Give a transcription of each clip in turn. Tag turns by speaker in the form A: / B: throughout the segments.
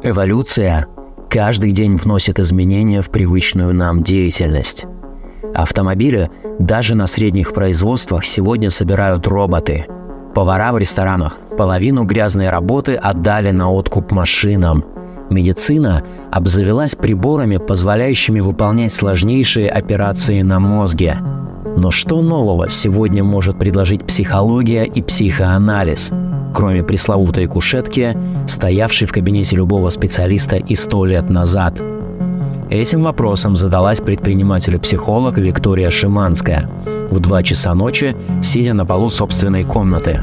A: Эволюция каждый день вносит изменения в привычную нам деятельность. Автомобили даже на средних производствах сегодня собирают роботы. Повара в ресторанах половину грязной работы отдали на откуп машинам. Медицина обзавелась приборами, позволяющими выполнять сложнейшие операции на мозге. Но что нового сегодня может предложить психология и психоанализ – кроме пресловутой кушетки, стоявшей в кабинете любого специалиста и сто лет назад. Этим вопросом задалась предприниматель-психолог Виктория Шиманская в 2 часа ночи, сидя на полу собственной комнаты.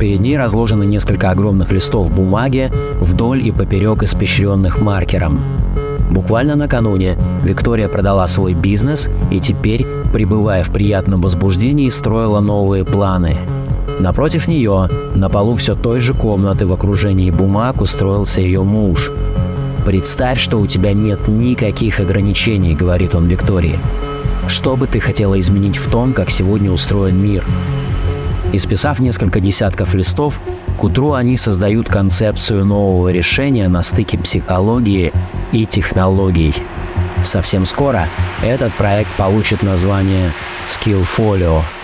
A: Перед ней разложено несколько огромных листов бумаги вдоль и поперек испещренных маркером. Буквально накануне Виктория продала свой бизнес и теперь, пребывая в приятном возбуждении, строила новые планы – Напротив нее, на полу все той же комнаты в окружении бумаг устроился ее муж. «Представь, что у тебя нет никаких ограничений», — говорит он Виктории. «Что бы ты хотела изменить в том, как сегодня устроен мир?» Исписав несколько десятков листов, к утру они создают концепцию нового решения на стыке психологии и технологий. Совсем скоро этот проект получит название Skillfolio —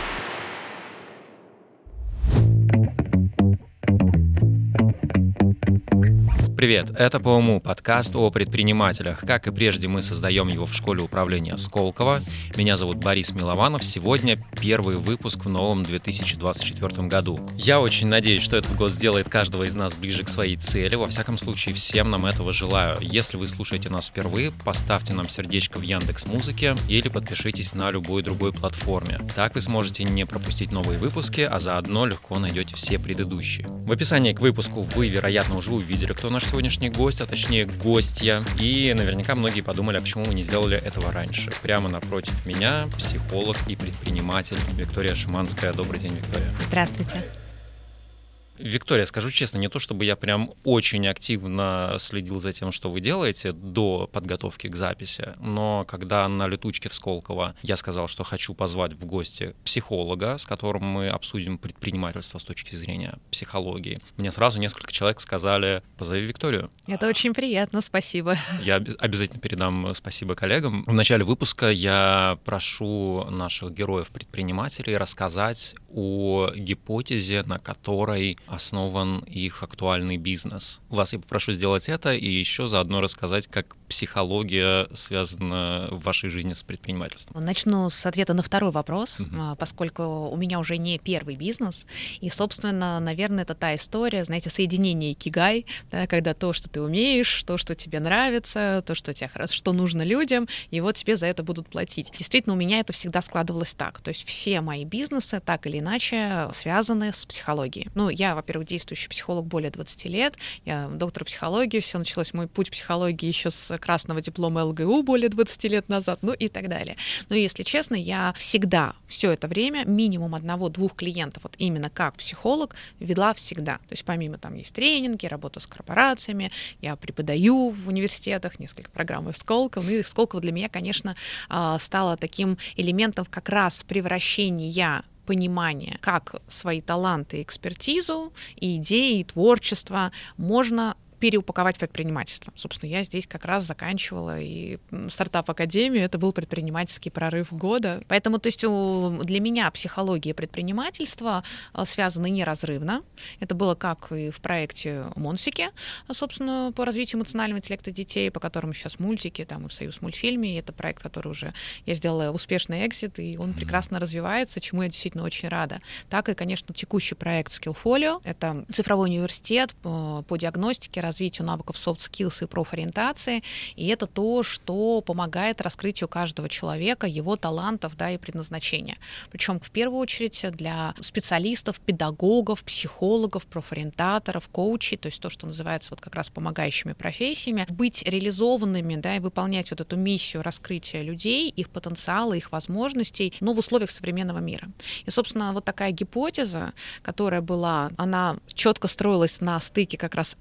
B: Привет, это по уму подкаст о предпринимателях. Как и прежде, мы создаем его в школе управления Сколково. Меня зовут Борис Милованов. Сегодня первый выпуск в новом 2024 году. Я очень надеюсь, что этот год сделает каждого из нас ближе к своей цели. Во всяком случае, всем нам этого желаю. Если вы слушаете нас впервые, поставьте нам сердечко в Яндекс Музыке или подпишитесь на любой другой платформе. Так вы сможете не пропустить новые выпуски, а заодно легко найдете все предыдущие. В описании к выпуску вы, вероятно, уже увидели, кто наш сегодняшний гость, а точнее гостья. И наверняка многие подумали, а почему мы не сделали этого раньше. Прямо напротив меня психолог и предприниматель Виктория Шиманская. Добрый день, Виктория.
C: Здравствуйте.
B: Виктория, скажу честно, не то чтобы я прям очень активно следил за тем, что вы делаете до подготовки к записи, но когда на летучке в Сколково я сказал, что хочу позвать в гости психолога, с которым мы обсудим предпринимательство с точки зрения психологии, мне сразу несколько человек сказали, позови Викторию.
C: Это очень приятно, спасибо.
B: Я обязательно передам спасибо коллегам. В начале выпуска я прошу наших героев-предпринимателей рассказать о гипотезе, на которой основан их актуальный бизнес. Вас я попрошу сделать это и еще заодно рассказать, как психология связана в вашей жизни с предпринимательством.
C: Начну с ответа на второй вопрос, uh-huh. поскольку у меня уже не первый бизнес, и, собственно, наверное, это та история, знаете, соединение кигай, да, когда то, что ты умеешь, то, что тебе нравится, то, что тебе хорошо, что нужно людям, и вот тебе за это будут платить. Действительно, у меня это всегда складывалось так, то есть все мои бизнесы так или иначе связаны с психологией. Ну, я, во-первых, действующий психолог более 20 лет, я доктор психологии, все началось, мой путь психологии еще с красного диплома ЛГУ более 20 лет назад, ну и так далее. Но если честно, я всегда все это время минимум одного-двух клиентов, вот именно как психолог, вела всегда. То есть помимо там есть тренинги, работа с корпорациями, я преподаю в университетах, несколько программ из Сколково, ну и Сколково для меня, конечно, а, стало таким элементом как раз превращения понимания, как свои таланты экспертизу, и идеи, и творчество можно переупаковать предпринимательство. Собственно, я здесь как раз заканчивала и стартап-академию, это был предпринимательский прорыв года. Поэтому, то есть для меня психология предпринимательства э, связаны неразрывно. Это было как и в проекте Монсики, собственно, по развитию эмоционального интеллекта детей, по которому сейчас мультики, там и в Союз мультфильме, и это проект, который уже я сделала успешный экзит, и он прекрасно развивается, чему я действительно очень рада. Так и, конечно, текущий проект Skillfolio, это цифровой университет по, по диагностике, развитию навыков soft skills и профориентации, и это то, что помогает раскрытию каждого человека, его талантов да, и предназначения. Причем в первую очередь для специалистов, педагогов, психологов, профориентаторов, коучей, то есть то, что называется вот как раз помогающими профессиями, быть реализованными да, и выполнять вот эту миссию раскрытия людей, их потенциала, их возможностей, но в условиях современного мира. И, собственно, вот такая гипотеза, которая была, она четко строилась на стыке как раз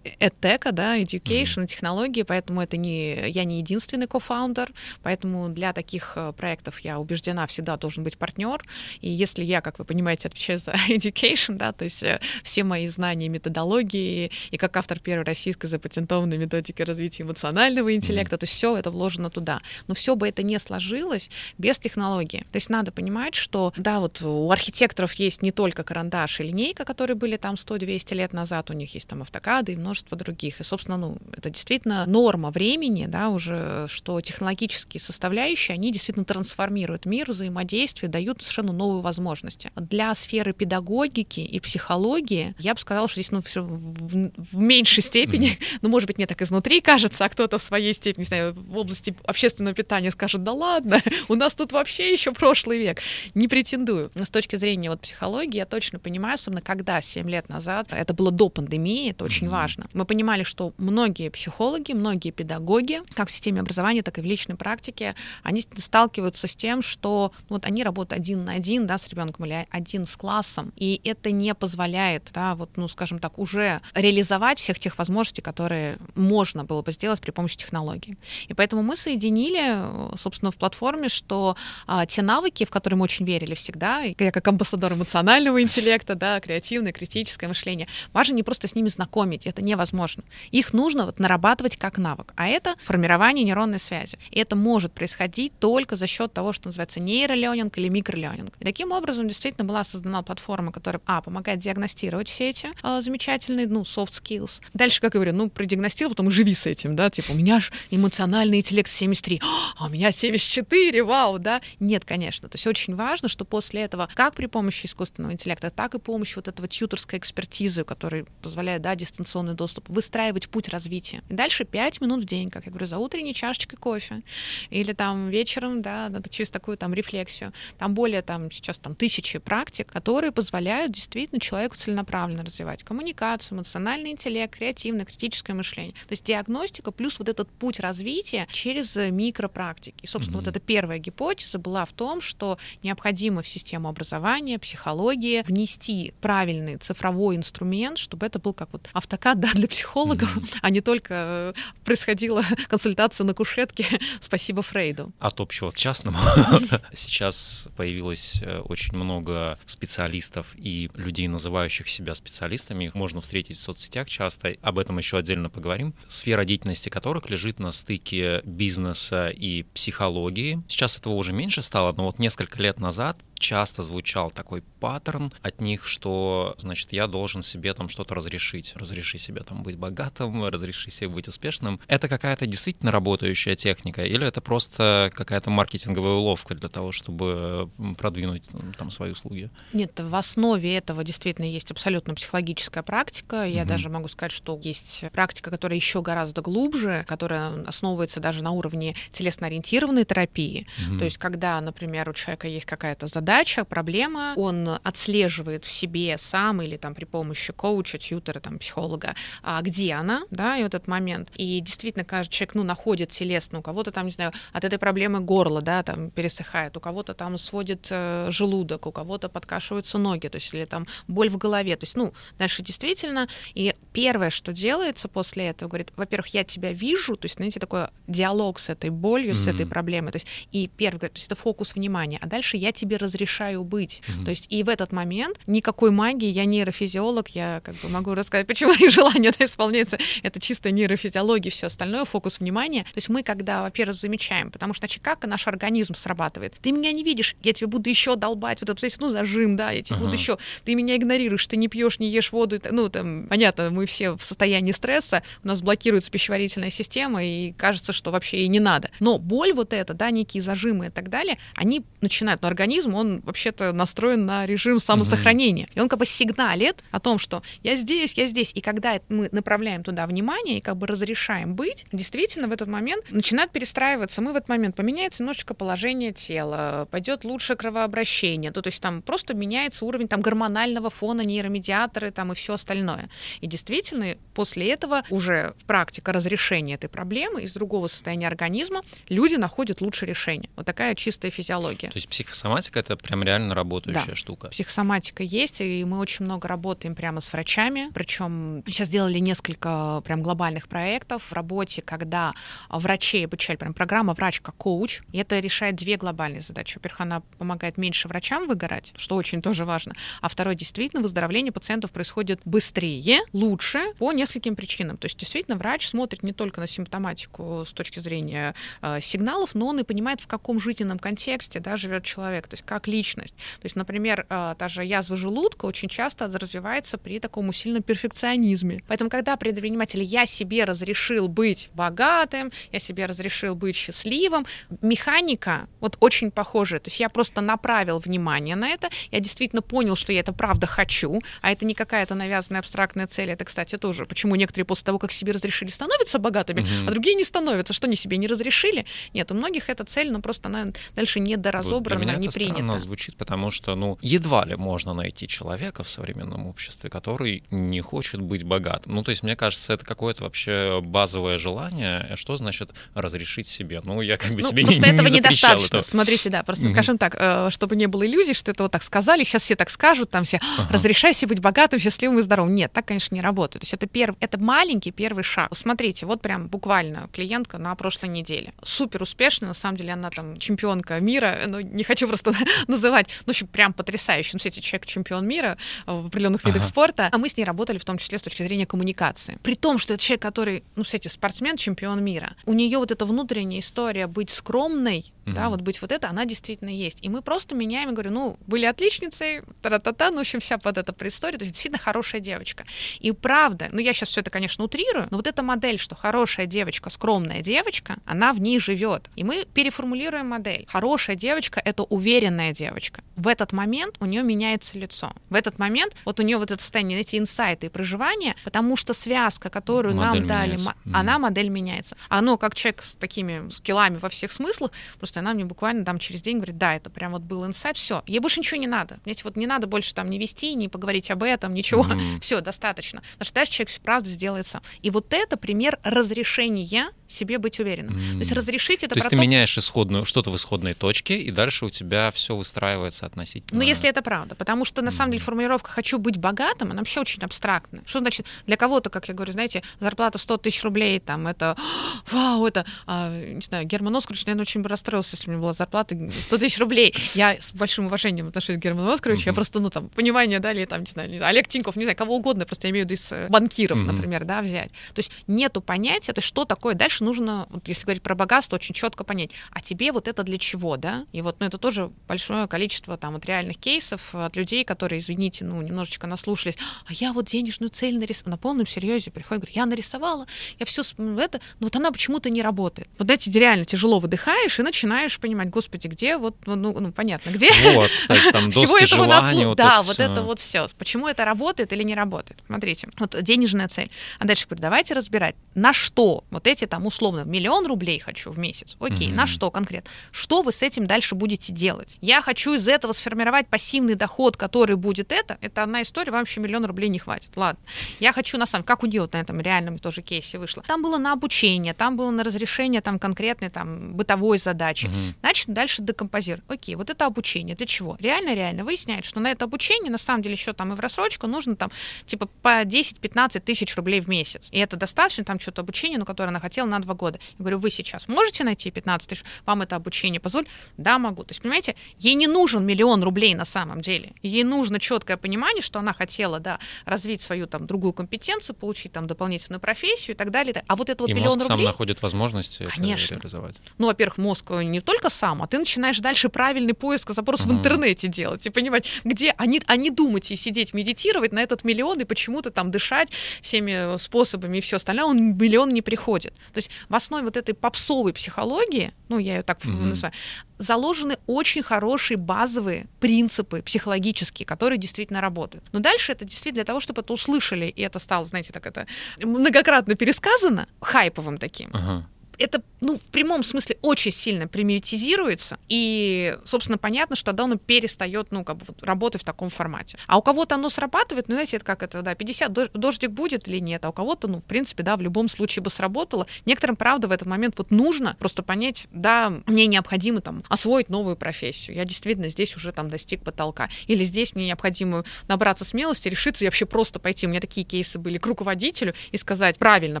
C: эдтека, да, education, mm-hmm. технологии, поэтому это не, я не единственный кофаундер, поэтому для таких э, проектов я убеждена, всегда должен быть партнер, и если я, как вы понимаете, отвечаю за education, да, то есть э, все мои знания методологии, и как автор первой российской запатентованной методики развития эмоционального интеллекта, mm-hmm. то есть все это вложено туда. Но все бы это не сложилось без технологии. То есть надо понимать, что, да, вот у архитекторов есть не только карандаш и линейка, которые были там 100-200 лет назад, у них есть там автокады и множество других. И, собственно, ну, это действительно норма времени, да, уже, что технологические составляющие, они действительно трансформируют мир, взаимодействие, дают совершенно новые возможности. Для сферы педагогики и психологии я бы сказала, что здесь, ну, все в, в меньшей степени, mm-hmm. ну, может быть, мне так изнутри кажется, а кто-то в своей степени, не знаю, в области общественного питания скажет, да ладно, у нас тут вообще еще прошлый век. Не претендую. Но с точки зрения вот психологии я точно понимаю, особенно когда 7 лет назад, это было до пандемии, это очень mm-hmm. важно. Мы понимали, что многие психологи, многие педагоги, как в системе образования, так и в личной практике, они сталкиваются с тем, что вот они работают один на один, да, с ребенком или один с классом, и это не позволяет, да, вот, ну, скажем так, уже реализовать всех тех возможностей, которые можно было бы сделать при помощи технологий. И поэтому мы соединили, собственно, в платформе, что а, те навыки, в которые мы очень верили всегда, я как амбассадор эмоционального интеллекта, да, креативное, критическое мышление, важно не просто с ними знакомить, это невозможно. Их нужно вот нарабатывать как навык, а это формирование нейронной связи. И это может происходить только за счет того, что называется нейроленинг или микроленинг. И таким образом действительно была создана платформа, которая, а, помогает диагностировать все эти а, замечательные, ну, soft skills. Дальше, как я говорю, ну, продиагностировал, потом живи с этим, да, типа, у меня же эмоциональный интеллект 73, а у меня 74, вау, да. Нет, конечно. То есть очень важно, что после этого, как при помощи искусственного интеллекта, так и помощи вот этого тьюторской экспертизы, который позволяет, да, дистанционный доступ, выстраивать путь развития. И дальше 5 минут в день, как я говорю, за утренней чашечкой кофе. Или там вечером, да, через такую там рефлексию. Там более там сейчас там тысячи практик, которые позволяют действительно человеку целенаправленно развивать коммуникацию, эмоциональный интеллект, креативное, критическое мышление. То есть диагностика плюс вот этот путь развития через микропрактики. И, собственно, mm-hmm. вот эта первая гипотеза была в том, что необходимо в систему образования, психологии внести правильный цифровой инструмент, чтобы это был как вот автокад да, для психологов, mm-hmm. а не только э, происходила консультация на кушетке. Спасибо Фрейду.
B: От общего к частному. Сейчас появилось э, очень много специалистов и людей, называющих себя специалистами. Их можно встретить в соцсетях часто. Об этом еще отдельно поговорим. Сфера деятельности которых лежит на стыке бизнеса и психологии. Сейчас этого уже меньше стало, но вот несколько лет назад часто звучал такой паттерн от них, что, значит, я должен себе там что-то разрешить. Разреши себе там быть богатым, разреши себе быть успешным. Это какая-то действительно работающая техника или это просто какая-то маркетинговая уловка для того, чтобы продвинуть там свои услуги?
C: Нет, в основе этого действительно есть абсолютно психологическая практика. Я угу. даже могу сказать, что есть практика, которая еще гораздо глубже, которая основывается даже на уровне телесно-ориентированной терапии. Угу. То есть, когда, например, у человека есть какая-то задача, задача, проблема, он отслеживает в себе сам или там при помощи коуча, тьютера, там, психолога, а где она, да, и вот этот момент. И действительно, каждый человек, ну, находит телесно, у кого-то там, не знаю, от этой проблемы горло, да, там пересыхает, у кого-то там сводит э, желудок, у кого-то подкашиваются ноги, то есть или там боль в голове, то есть, ну, дальше действительно, и первое, что делается после этого, говорит, во-первых, я тебя вижу, то есть, знаете, такой диалог с этой болью, mm-hmm. с этой проблемой, то есть, и первое, то есть это фокус внимания, а дальше я тебе разрешаю разрешаю быть. Mm-hmm. То есть и в этот момент никакой магии, я нейрофизиолог, я как бы могу рассказать, почему их желание это исполняется. Это чисто нейрофизиология, все остальное, фокус внимания. То есть мы когда, во-первых, замечаем, потому что иначе как наш организм срабатывает? Ты меня не видишь, я тебе буду еще долбать, вот это, ну, зажим, да, я тебе uh-huh. буду еще, ты меня игнорируешь, ты не пьешь, не ешь воду, ну, там, понятно, мы все в состоянии стресса, у нас блокируется пищеварительная система, и кажется, что вообще и не надо. Но боль вот эта, да, некие зажимы и так далее, они начинают, но организм, он он вообще-то настроен на режим самосохранения. Mm-hmm. И он как бы сигналит о том, что я здесь, я здесь. И когда мы направляем туда внимание и как бы разрешаем быть, действительно в этот момент начинает перестраиваться. Мы в этот момент поменяется немножечко положение тела, пойдет лучше кровообращение. То, то есть там просто меняется уровень там гормонального фона, нейромедиаторы там и все остальное. И действительно после этого уже в практика разрешения этой проблемы из другого состояния организма люди находят лучшее решение. Вот такая чистая физиология.
B: То есть психосоматика — это это прям реально работающая
C: Да.
B: штука.
C: Психосоматика есть, и мы очень много работаем прямо с врачами. Причем сейчас сделали несколько прям глобальных проектов в работе, когда врачей обучали прям программа «Врач как коуч». И это решает две глобальные задачи. Во-первых, она помогает меньше врачам выгорать, что очень тоже важно. А второе, действительно, выздоровление пациентов происходит быстрее, лучше по нескольким причинам. То есть, действительно, врач смотрит не только на симптоматику с точки зрения э, сигналов, но он и понимает, в каком жизненном контексте да, живет человек, то есть как личность. То есть, например, э, та же язва желудка очень часто развивается при таком усиленном перфекционизме. Поэтому, когда предприниматель «я себе разрешил быть богатым, я себе разрешил быть счастливым», механика вот очень похожая. То есть я просто направил внимание на это, я действительно понял, что я это правда хочу, а это не какая-то навязанная абстрактная цель. Это, кстати, тоже, почему некоторые после того, как себе разрешили, становятся богатыми,
B: Мгм.
C: а другие не становятся. Что, они себе не разрешили? Нет, у многих эта цель, но просто она дальше
B: Вот
C: недоразобрана,
B: меня
C: не
B: это
C: принята.
B: звучит, потому что, ну, едва ли можно найти человека в современном обществе, который не хочет быть богатым. Ну, то есть, мне кажется, это какое-то вообще базовое желание. Что значит разрешить себе? Ну, я как бы
C: Ну,
B: себе не, не
C: этого
B: запрещал
C: недостаточно.
B: этого.
C: Смотрите, да, просто
B: Мгм.
C: скажем так, э, чтобы не было иллюзий, что это вот так сказали, сейчас все так скажут, там все,
B: Ага.
C: разрешай себе быть богатым, счастливым и здоровым. Нет, так, конечно, не работает. То есть это, перв... это маленький первый шаг. Смотрите, вот прям буквально клиентка на прошлой неделе. Супер успешная, на самом деле она там чемпионка мира, ну, не хочу просто называть, ну, в общем, прям потрясающий. Ну, кстати, человек чемпион мира э, в определенных видах
B: Ага.
C: спорта. А мы с ней работали в том числе с точки зрения коммуникации. При том, что это человек, который, ну, кстати, спортсмен, чемпион мира. У нее вот эта внутренняя история быть скромной, да,
B: Мгм.
C: вот быть вот это, она действительно есть. И мы просто меняем, говорю, ну, были отличницей, та-та-та, ну, в общем, вся под это предыстория, то есть действительно хорошая девочка. И правда, ну, я сейчас все это, конечно, утрирую, но вот эта модель, что хорошая девочка, скромная девочка, она в ней живет. И мы переформулируем модель. Хорошая девочка — это уверенная девочка. В этот момент у нее меняется лицо. В этот момент вот у нее вот это состояние, эти инсайты и проживания, потому что связка, которую
B: Модель
C: нам дали,
B: меняется.
C: она модель меняется. Оно как человек с такими скиллами во всех смыслах, просто она мне буквально там через день говорит, да, это прям вот был инсайт, все, ей больше ничего не надо. Понимаете, вот не надо больше там не вести, не поговорить об этом, ничего,
B: Мгм.
C: все, достаточно. Потому что дальше человек всё правда сделает сам. И вот это пример разрешения себе быть уверенным. То есть разрешить это
B: То есть ты меняешь исходную, что-то в исходной точке, и дальше у тебя все выстраивается относительно.
C: Ну, если это правда. Потому что, на самом деле, формулировка «хочу быть богатым», она вообще очень абстрактная. Что значит для кого-то, как я говорю, знаете, зарплата в 100 тысяч рублей, там, это, вау, это, а, не знаю, Герман Оскарович, наверное, очень бы расстроился, если у меня была зарплата 100 тысяч рублей. Я с большим уважением отношусь к Герману Оскаровичу, я
B: Мгм.
C: просто, ну, там, понимание, да, или там, не знаю, Олег Тиньков, не знаю, кого угодно, просто я имею в виду из э, банкиров,
B: Мгм.
C: например, да, взять. То есть нету понятия, то есть что такое. Дальше нужно, вот если говорить про богатство, очень четко понять, а тебе вот это для чего, да? И вот, ну, это тоже большое количество там вот реальных кейсов от людей, которые, извините, ну, немножечко наслушались, а я вот денежную цель нарисовала, на полном серьезе приходит, говорит, я нарисовала, я все это, но вот она почему-то не работает. Вот эти реально тяжело выдыхаешь и начинаешь понимать, господи, где вот, ну, ну, ну, понятно, где
B: Вот, кстати, там
C: всего
B: доски
C: этого
B: желаний,
C: наслу-
B: вот
C: да,
B: это
C: вот это вот все. Почему это работает или не работает? Смотрите, вот денежная цель. А дальше говорю, давайте разбирать, на что вот эти там условно миллион рублей хочу в месяц. Окей,
B: Мгм.
C: на что конкретно? Что вы с этим дальше будете делать? Я хочу из этого сформировать пассивный доход, который будет это. Это одна история, вам вообще миллион рублей не хватит. Ладно. Я хочу на самом как у нее вот на этом реальном тоже кейсе вышло. Там было на обучение, там было на разрешение там конкретной там бытовой задачи.
B: Мгм.
C: Значит, дальше декомпозируй. Окей, вот это обучение. Для чего? Реально, реально выясняет, что на это обучение, на самом деле, еще там и в рассрочку нужно там типа по 10-15 тысяч рублей в месяц. И это достаточно, там что-то обучение, ну, которое она хотела на два года. Я говорю, вы сейчас можете найти 15 тысяч? Вам это обучение позволит? Да, могу. То есть, понимаете, ей не нужен миллион рублей на самом деле. Ей нужно четкое понимание, что она хотела, да, развить свою там другую компетенцию, получить там дополнительную профессию и так далее. А вот это вот
B: И
C: миллион
B: мозг сам
C: рублей...
B: находит возможности это
C: Конечно.
B: реализовать.
C: Ну, во-первых, мозг не только сам, а ты начинаешь дальше правильный поиск, запрос в
B: Мгм.
C: интернете делать и понимать, где они, они думать и сидеть, медитировать на этот миллион и почему-то там дышать всеми способами и все остальное, он миллион не приходит. То есть в основе вот этой попсовой психологии, ну, я ее так
B: Мгм.
C: называю, заложены очень хорошие базовые принципы психологические, которые действительно работают. Но дальше это действительно для того, чтобы это услышали, и это стало, знаете, так это многократно пересказано, хайповым таким
B: Ага.
C: Это, ну, в прямом смысле очень сильно примитизируется, и, собственно, понятно, что тогда он перестает, ну, как бы вот, работать в таком формате. А у кого-то оно срабатывает, ну, знаете, это как это, да, 50, дождик будет или нет, а у кого-то, ну, в принципе, да, в любом случае бы сработало. Некоторым, правда, в этот момент вот нужно просто понять, да, мне необходимо там освоить новую профессию, я действительно здесь уже там достиг потолка, или здесь мне необходимо набраться смелости, решиться и вообще просто пойти. У меня такие кейсы были к руководителю и сказать, правильно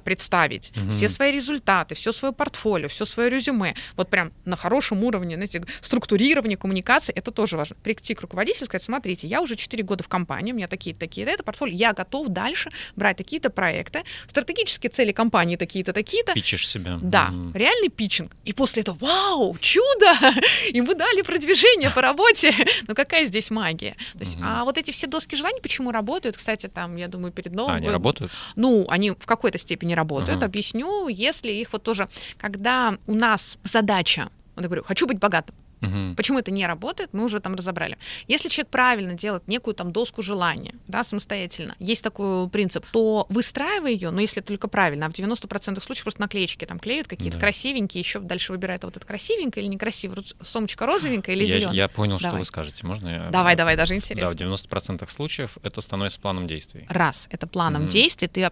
C: представить угу. все свои результаты, все свое портфолио, все свое резюме, вот прям на хорошем уровне, знаете, структурирование коммуникации, это тоже важно. Прийти к руководителю и сказать, смотрите, я уже 4 года в компании, у меня такие-то, такие-то, это портфолио, я готов дальше брать такие-то проекты, стратегические цели компании такие-то, такие-то.
B: Пичешь себя.
C: Да, mm реальный питчинг. И после этого, вау, чудо! Ему дали продвижение по работе. Ну какая здесь магия? То есть, а вот эти все доски желаний почему работают? Кстати, там, я думаю, перед новым...
B: А, они работают?
C: Ну, они в какой-то степени работают. Объясню, если их вот тоже, когда у нас задача, вот я говорю, хочу быть богатым, Угу. Почему это не работает, мы уже там разобрали. Если человек правильно делает некую там доску желания, да, самостоятельно, есть такой принцип, то выстраивай ее, но если только правильно, а в 90% случаев просто наклеечки там клеют какие-то да. красивенькие, еще дальше выбирает вот это красивенькое или некрасивое, сумочка розовенькая или зеленая.
B: Я, понял, давай. что вы скажете. Можно я...
C: Давай, давай, даже интересно.
B: Да, в 90% случаев это становится планом действий.
C: Раз, это планом mm действий, ты...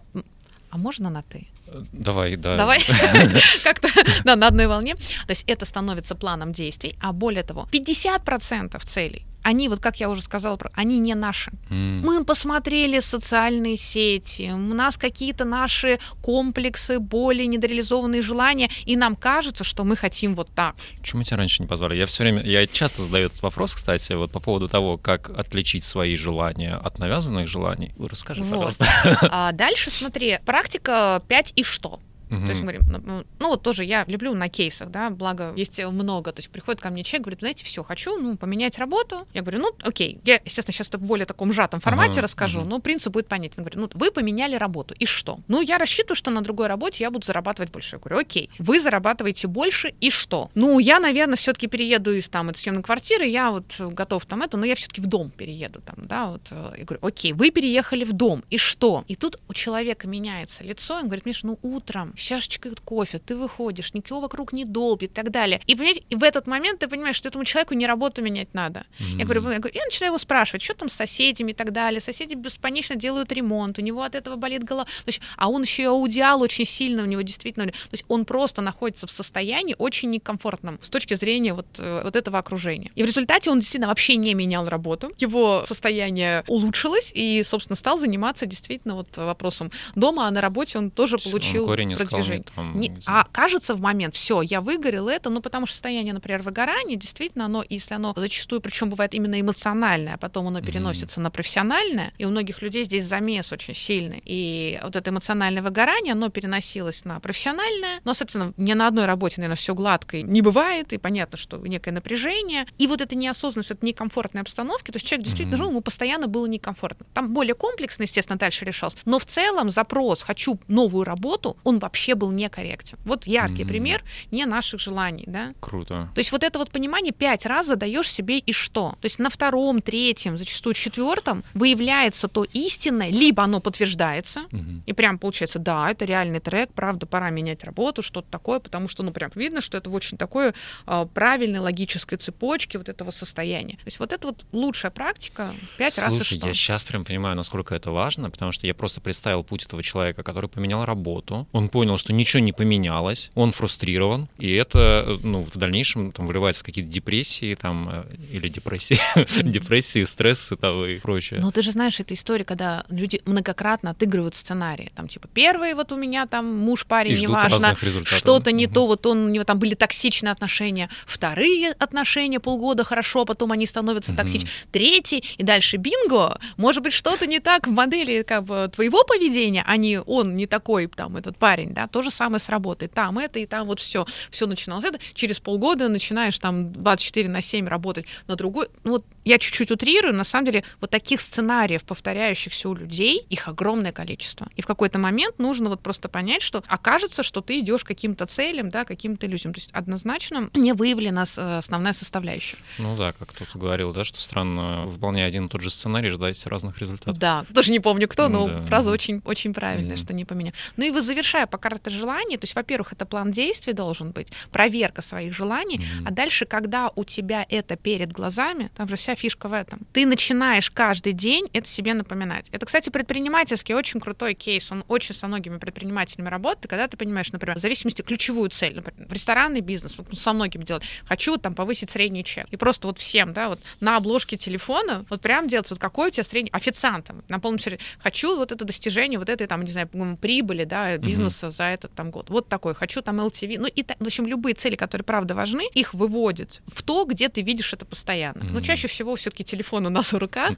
C: А можно на ты?
B: Давай, да.
C: Давай. Как-то да, на одной волне. То есть это становится планом действий, а более того, 50% целей они, вот как я уже сказала, они не наши. Mm. Мы посмотрели социальные сети, у нас какие-то наши комплексы, боли, недореализованные желания, и нам кажется, что мы хотим вот так.
B: Почему тебя раньше не позвали? Я все время, я часто задаю этот вопрос, кстати, вот по поводу того, как отличить свои желания от навязанных желаний. Расскажи, вот. пожалуйста.
C: А дальше, смотри, практика 5 и что? Угу. То есть мы говорим, ну, ну, вот тоже я люблю на кейсах, да, благо есть много. То есть приходит ко мне человек, говорит, знаете, все, хочу, ну, поменять работу. Я говорю, ну, окей. Я, естественно, сейчас в более таком сжатом формате uh расскажу, uh но принцип будет понятен. Говорю, ну, вы поменяли работу, и что? Ну, я рассчитываю, что на другой работе я буду зарабатывать больше. Я говорю, окей, вы зарабатываете больше, и что? Ну, я, наверное, все-таки перееду из там из съемной квартиры, я вот готов там это, но я все-таки в дом перееду там, да, вот. Э, я говорю, окей, вы переехали в дом, и что? И тут у человека меняется лицо, он говорит, Миша, ну, утром чашечка кофе, ты выходишь, никого вокруг не долбит и так далее. И, понимаете, и в этот момент ты понимаешь, что этому человеку не работу менять надо. Mm-hmm. Я, говорю, я, говорю, я начинаю его спрашивать, что там с соседями и так далее. Соседи бесконечно делают ремонт, у него от этого болит голова. То есть, а он еще и аудиал очень сильно, у него действительно... То есть он просто находится в состоянии очень некомфортном с точки зрения вот, э, вот этого окружения. И в результате он действительно вообще не менял работу. Его состояние улучшилось и, собственно, стал заниматься действительно вот вопросом дома, а на работе он тоже получил продвижение там, не, а кажется в момент, все, я выгорел это, ну потому что состояние, например, выгорания, действительно, оно, если оно зачастую, причем бывает именно эмоциональное, а потом оно переносится mm-hmm. на профессиональное, и у многих людей здесь замес очень сильный. И вот это эмоциональное выгорание, оно переносилось на профессиональное, но, собственно, не на одной работе, наверное, все гладко не бывает, и понятно, что некое напряжение. И вот эта неосознанность, это некомфортной обстановки, то есть человек действительно mm-hmm. жил, ему постоянно было некомфортно. Там более комплексно, естественно, дальше решался. Но в целом запрос «хочу новую работу», он вообще был некорректен. Вот яркий mm-hmm. пример не наших желаний, да.
B: Круто.
C: То есть вот это вот понимание пять раз задаешь себе и что. То есть на втором, третьем, зачастую четвертом выявляется то истинное, либо оно подтверждается, mm-hmm. и прям получается, да, это реальный трек, правда, пора менять работу, что-то такое, потому что, ну, прям видно, что это в очень такой э, правильной логической цепочке вот этого состояния. То есть вот это вот лучшая практика пять
B: Слушай,
C: раз и что.
B: я сейчас прям понимаю, насколько это важно, потому что я просто представил путь этого человека, который поменял работу, он понял, что ничего не поменялось, он фрустрирован, и это ну, в дальнейшем там, выливается в какие-то депрессии там, э, или депрессии, депрессии, стрессы там, и прочее.
C: Ну, ты же знаешь, это история, когда люди многократно отыгрывают сценарии. Там, типа, первый вот у меня там муж, парень, неважно, что-то не то, вот он, у него там были токсичные отношения. Вторые отношения полгода хорошо, потом они становятся токсичными. Третий, и дальше бинго, может быть, что-то не так в модели как бы твоего поведения, а не он не такой, там, этот парень, да, то же самое с работой. Там это и там вот все, все начиналось это. Через полгода начинаешь там 24 на 7 работать на другой. Ну вот я чуть-чуть утрирую, на самом деле вот таких сценариев, повторяющихся у людей, их огромное количество. И в какой-то момент нужно вот просто понять, что окажется, что ты идешь каким-то целям, да, каким-то иллюзиям. То есть однозначно не выявлена основная составляющая.
B: Ну да, как кто-то говорил, да, что странно, выполняя один и тот же сценарий, ждать разных результатов.
C: Да, тоже не помню кто, но да. фраза очень, очень правильная, mm-hmm. что не поменял. Ну и вот завершая по карте желаний, то есть, во-первых, это план действий должен быть, проверка своих желаний, mm-hmm. а дальше, когда у тебя это перед глазами, там же вся фишка в этом, ты начинаешь каждый день это себе напоминать. Это, кстати, предпринимательский очень крутой кейс, он очень со многими предпринимателями работает, когда ты понимаешь, например, в зависимости ключевую цель, например, ресторанный бизнес, вот со многими делать, хочу там повысить средний чек, и просто вот всем, да, вот на обложке телефона вот прям делать, вот какой у тебя средний, официантом, на полном серьезе, хочу вот это достижение вот этой там, не знаю, прибыли, да, бизнеса mm-hmm. за этот там год, вот такой, хочу там LTV, ну и, в общем, любые цели, которые правда важны, их выводят в то, где ты видишь это постоянно. Mm-hmm. Но чаще всего все-таки телефон у нас в руках.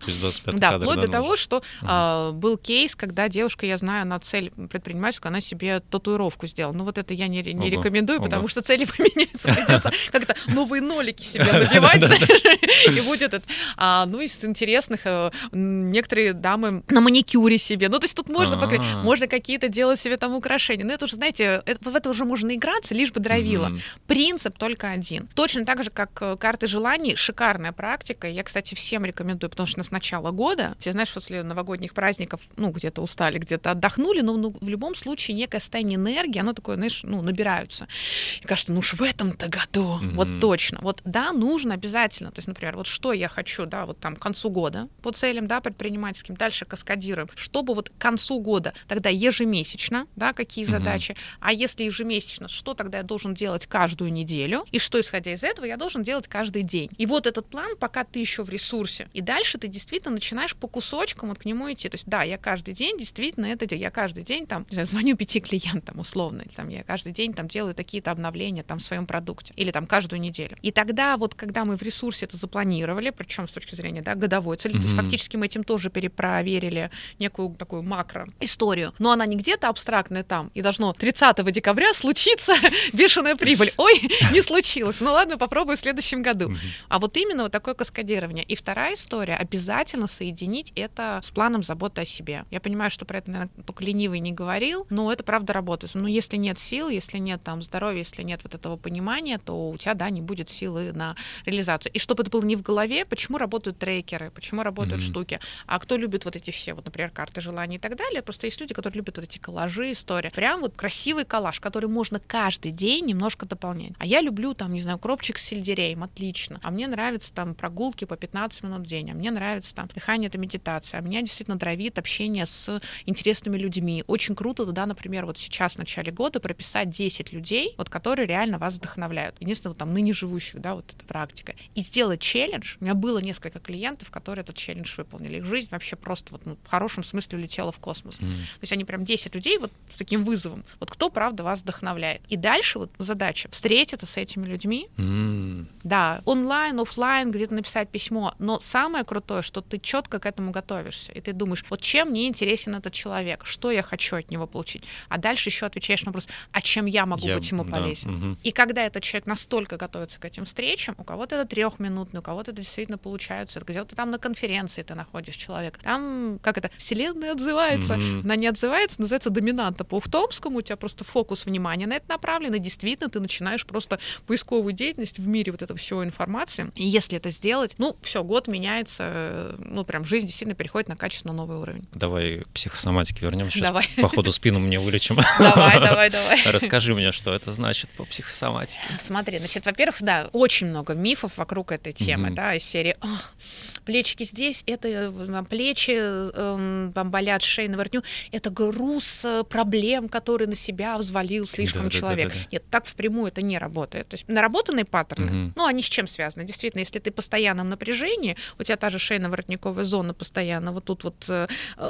C: Ну, да, вплоть до того, что mm-hmm. а, был кейс, когда девушка, я знаю, на цель предпринимательскую, она себе татуировку сделала. Ну вот это я не, не рекомендую, Ого. потому что цели поменяются, придется как-то новые нолики себе набивать, и будет это. А, ну из интересных э, некоторые дамы на маникюре себе. Ну то есть тут можно можно какие-то делать себе там украшения. Но это уже, знаете, в это уже можно играться, лишь бы дровило. Принцип только один. Точно так же, как э, карты желаний, шикарная практика. Я, кстати, всем рекомендую, потому что с начала года, все знаешь, после новогодних праздников, ну, где-то устали, где-то отдохнули, но ну, в любом случае некое состояние энергии, оно такое, знаешь, ну, набираются. И кажется, ну уж в этом-то году, mm-hmm. вот точно. Вот да, нужно обязательно. То есть, например, вот что я хочу, да, вот там к концу года по целям, да, предпринимательским, дальше каскадируем, чтобы вот к концу года тогда ежемесячно, да, какие mm-hmm. Задачи, а если ежемесячно, что тогда я должен делать каждую неделю, и что, исходя из этого, я должен делать каждый день. И вот этот план, пока ты еще в ресурсе, и дальше ты действительно начинаешь по кусочкам вот к нему идти. То есть, да, я каждый день действительно это делаю. Я каждый день там, не знаю, звоню пяти клиентам условно, или там я каждый день там делаю такие-то обновления там в своем продукте, или там каждую неделю. И тогда вот, когда мы в ресурсе это запланировали, причем с точки зрения, да, годовой цели, mm-hmm. то есть фактически мы этим тоже перепроверили некую такую макро историю, но она не где-то абстрактная там, и должно 30 декабря случиться бешеная прибыль. Ой, не случилось. Ну ладно, попробую в следующем году. А вот именно вот такое каскадирование. И вторая история, обязательно соединить это с планом заботы о себе. Я понимаю, что про это, наверное, только ленивый не говорил, но это правда работает. Но если нет сил, если нет там здоровья, если нет вот этого понимания, то у тебя, да, не будет силы на реализацию. И чтобы это было не в голове, почему работают трекеры, почему работают mm-hmm. штуки, а кто любит вот эти все, вот, например, карты желаний и так далее. Просто есть люди, которые любят вот эти коллажи, истории. Прям вот красивый коллаж, который можно каждый день немножко дополнять. А я люблю там, не знаю, кропчик с сельдереем, отлично. А мне нравится там прогулки по 15 минут в день, а мне нравится там дыхание, это медитация. А меня действительно дровит общение с интересными людьми. Очень круто туда, например, вот сейчас в начале года прописать 10 людей, вот которые реально вас вдохновляют. Единственное, вот там ныне живущих, да, вот эта практика. И сделать челлендж. У меня было несколько клиентов, которые этот челлендж выполнили. Их жизнь вообще просто вот, ну, в хорошем смысле улетела в космос. Mm. То есть они прям 10 людей вот с таким вызовом. Вот кто, правда, вас вдохновляет. И дальше вот задача встретиться с этими людьми. Mm. Да, онлайн, офлайн, где-то написать письмо. Но самое крутое, что ты четко к этому готовишься. И ты думаешь, вот чем мне интересен этот человек, что я хочу от него получить. А дальше еще отвечаешь на вопрос, а чем я могу я, быть ему да, полезен. Угу. И когда этот человек настолько готовится к этим встречам, у кого-то это трехминутный, у кого-то это действительно получается. Где-то там на конференции ты находишь человека. Там, как это, вселенная отзывается. Угу. Она не отзывается, называется доминанта по Ухтомскому. У тебя просто фокус внимания на это направлен, и действительно ты начинаешь просто поисковую деятельность в мире вот этого всего информации. И если это сделать, ну, все, год меняется, э, ну, прям жизнь действительно переходит на качественно новый уровень.
B: Давай к психосоматике вернемся. Сейчас давай. по ходу спину мне вылечим.
C: Давай, давай, давай.
B: Расскажи мне, что это значит по психосоматике.
C: Смотри, значит, во-первых, да, очень много мифов вокруг этой темы, да, из серии плечики здесь, это э, плечи э, болят, шея на воротню, это груз проблем, который на себя взвалил слишком да, человек. Да, да, да, Нет, так впрямую это не работает. То есть наработанные паттерны, угу. ну, они с чем связаны? Действительно, если ты в постоянном напряжении, у тебя та же шейно-воротниковая зона постоянно вот тут вот э,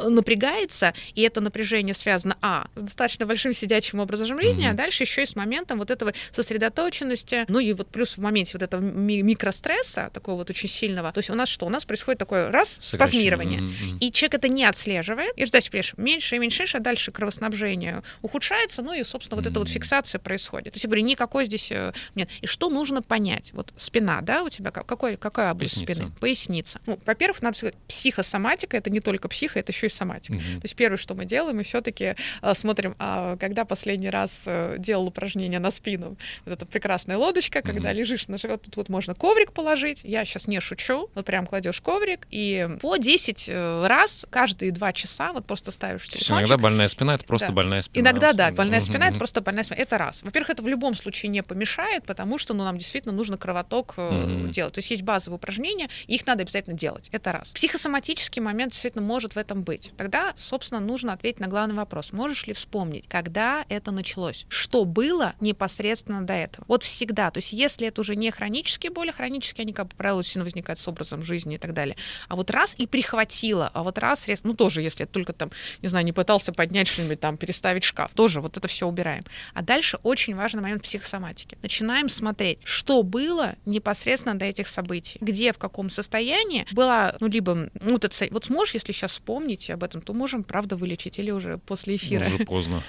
C: напрягается, и это напряжение связано, а, с достаточно большим сидячим образом жизни, угу. а дальше еще и с моментом вот этого сосредоточенности, ну и вот плюс в моменте вот этого микростресса, такого вот очень сильного. То есть у нас что? У нас происходит такое раз, спазмирование, mm-hmm. и человек это не отслеживает, и ждать, понимаешь, меньше и меньше, а дальше кровоснабжение ухудшается, ну и, собственно, вот mm-hmm. эта вот фиксация происходит. То есть я говорю, никакой здесь э, нет. И что нужно понять? вот спина, да, у тебя какой, какая область Поясница. спины? Поясница. Ну, во-первых, надо сказать, психосоматика это не только психо, это еще и соматика. Угу. То есть первое, что мы делаем, мы все-таки э, смотрим, а, когда последний раз э, делал упражнение на спину. Вот эта прекрасная лодочка, когда угу. лежишь на живот, тут вот можно коврик положить. Я сейчас не шучу. Вот прям кладешь коврик и по 10 э, раз каждые два часа вот просто ставишь телефончик.
B: Иногда больная спина это просто да. больная спина.
C: Иногда да, больная спина это просто больная спина. Это раз. Во-первых, это в любом случае не помешает, потому что ну, нам действительно нужно кровоток mm-hmm. делать. То есть есть базовые упражнения, их надо обязательно делать. Это раз. Психосоматический момент действительно может в этом быть. Тогда, собственно, нужно ответить на главный вопрос. Можешь ли вспомнить, когда это началось? Что было непосредственно до этого? Вот всегда. То есть если это уже не хронические боли, хронические они, как правило, сильно возникают с образом жизни и так далее. А вот раз и прихватило, а вот раз, ну тоже, если только там, не знаю, не пытался поднять что-нибудь там, переставить шкаф, тоже вот это все убираем. А дальше очень важный момент психосоматики. Начинаем смотреть, что было непосредственно до этих событий, где, в каком состоянии была, ну, либо, ну, вот, это, вот сможешь, если сейчас вспомнить об этом, то можем, правда, вылечить или уже после эфира.
B: Уже поздно.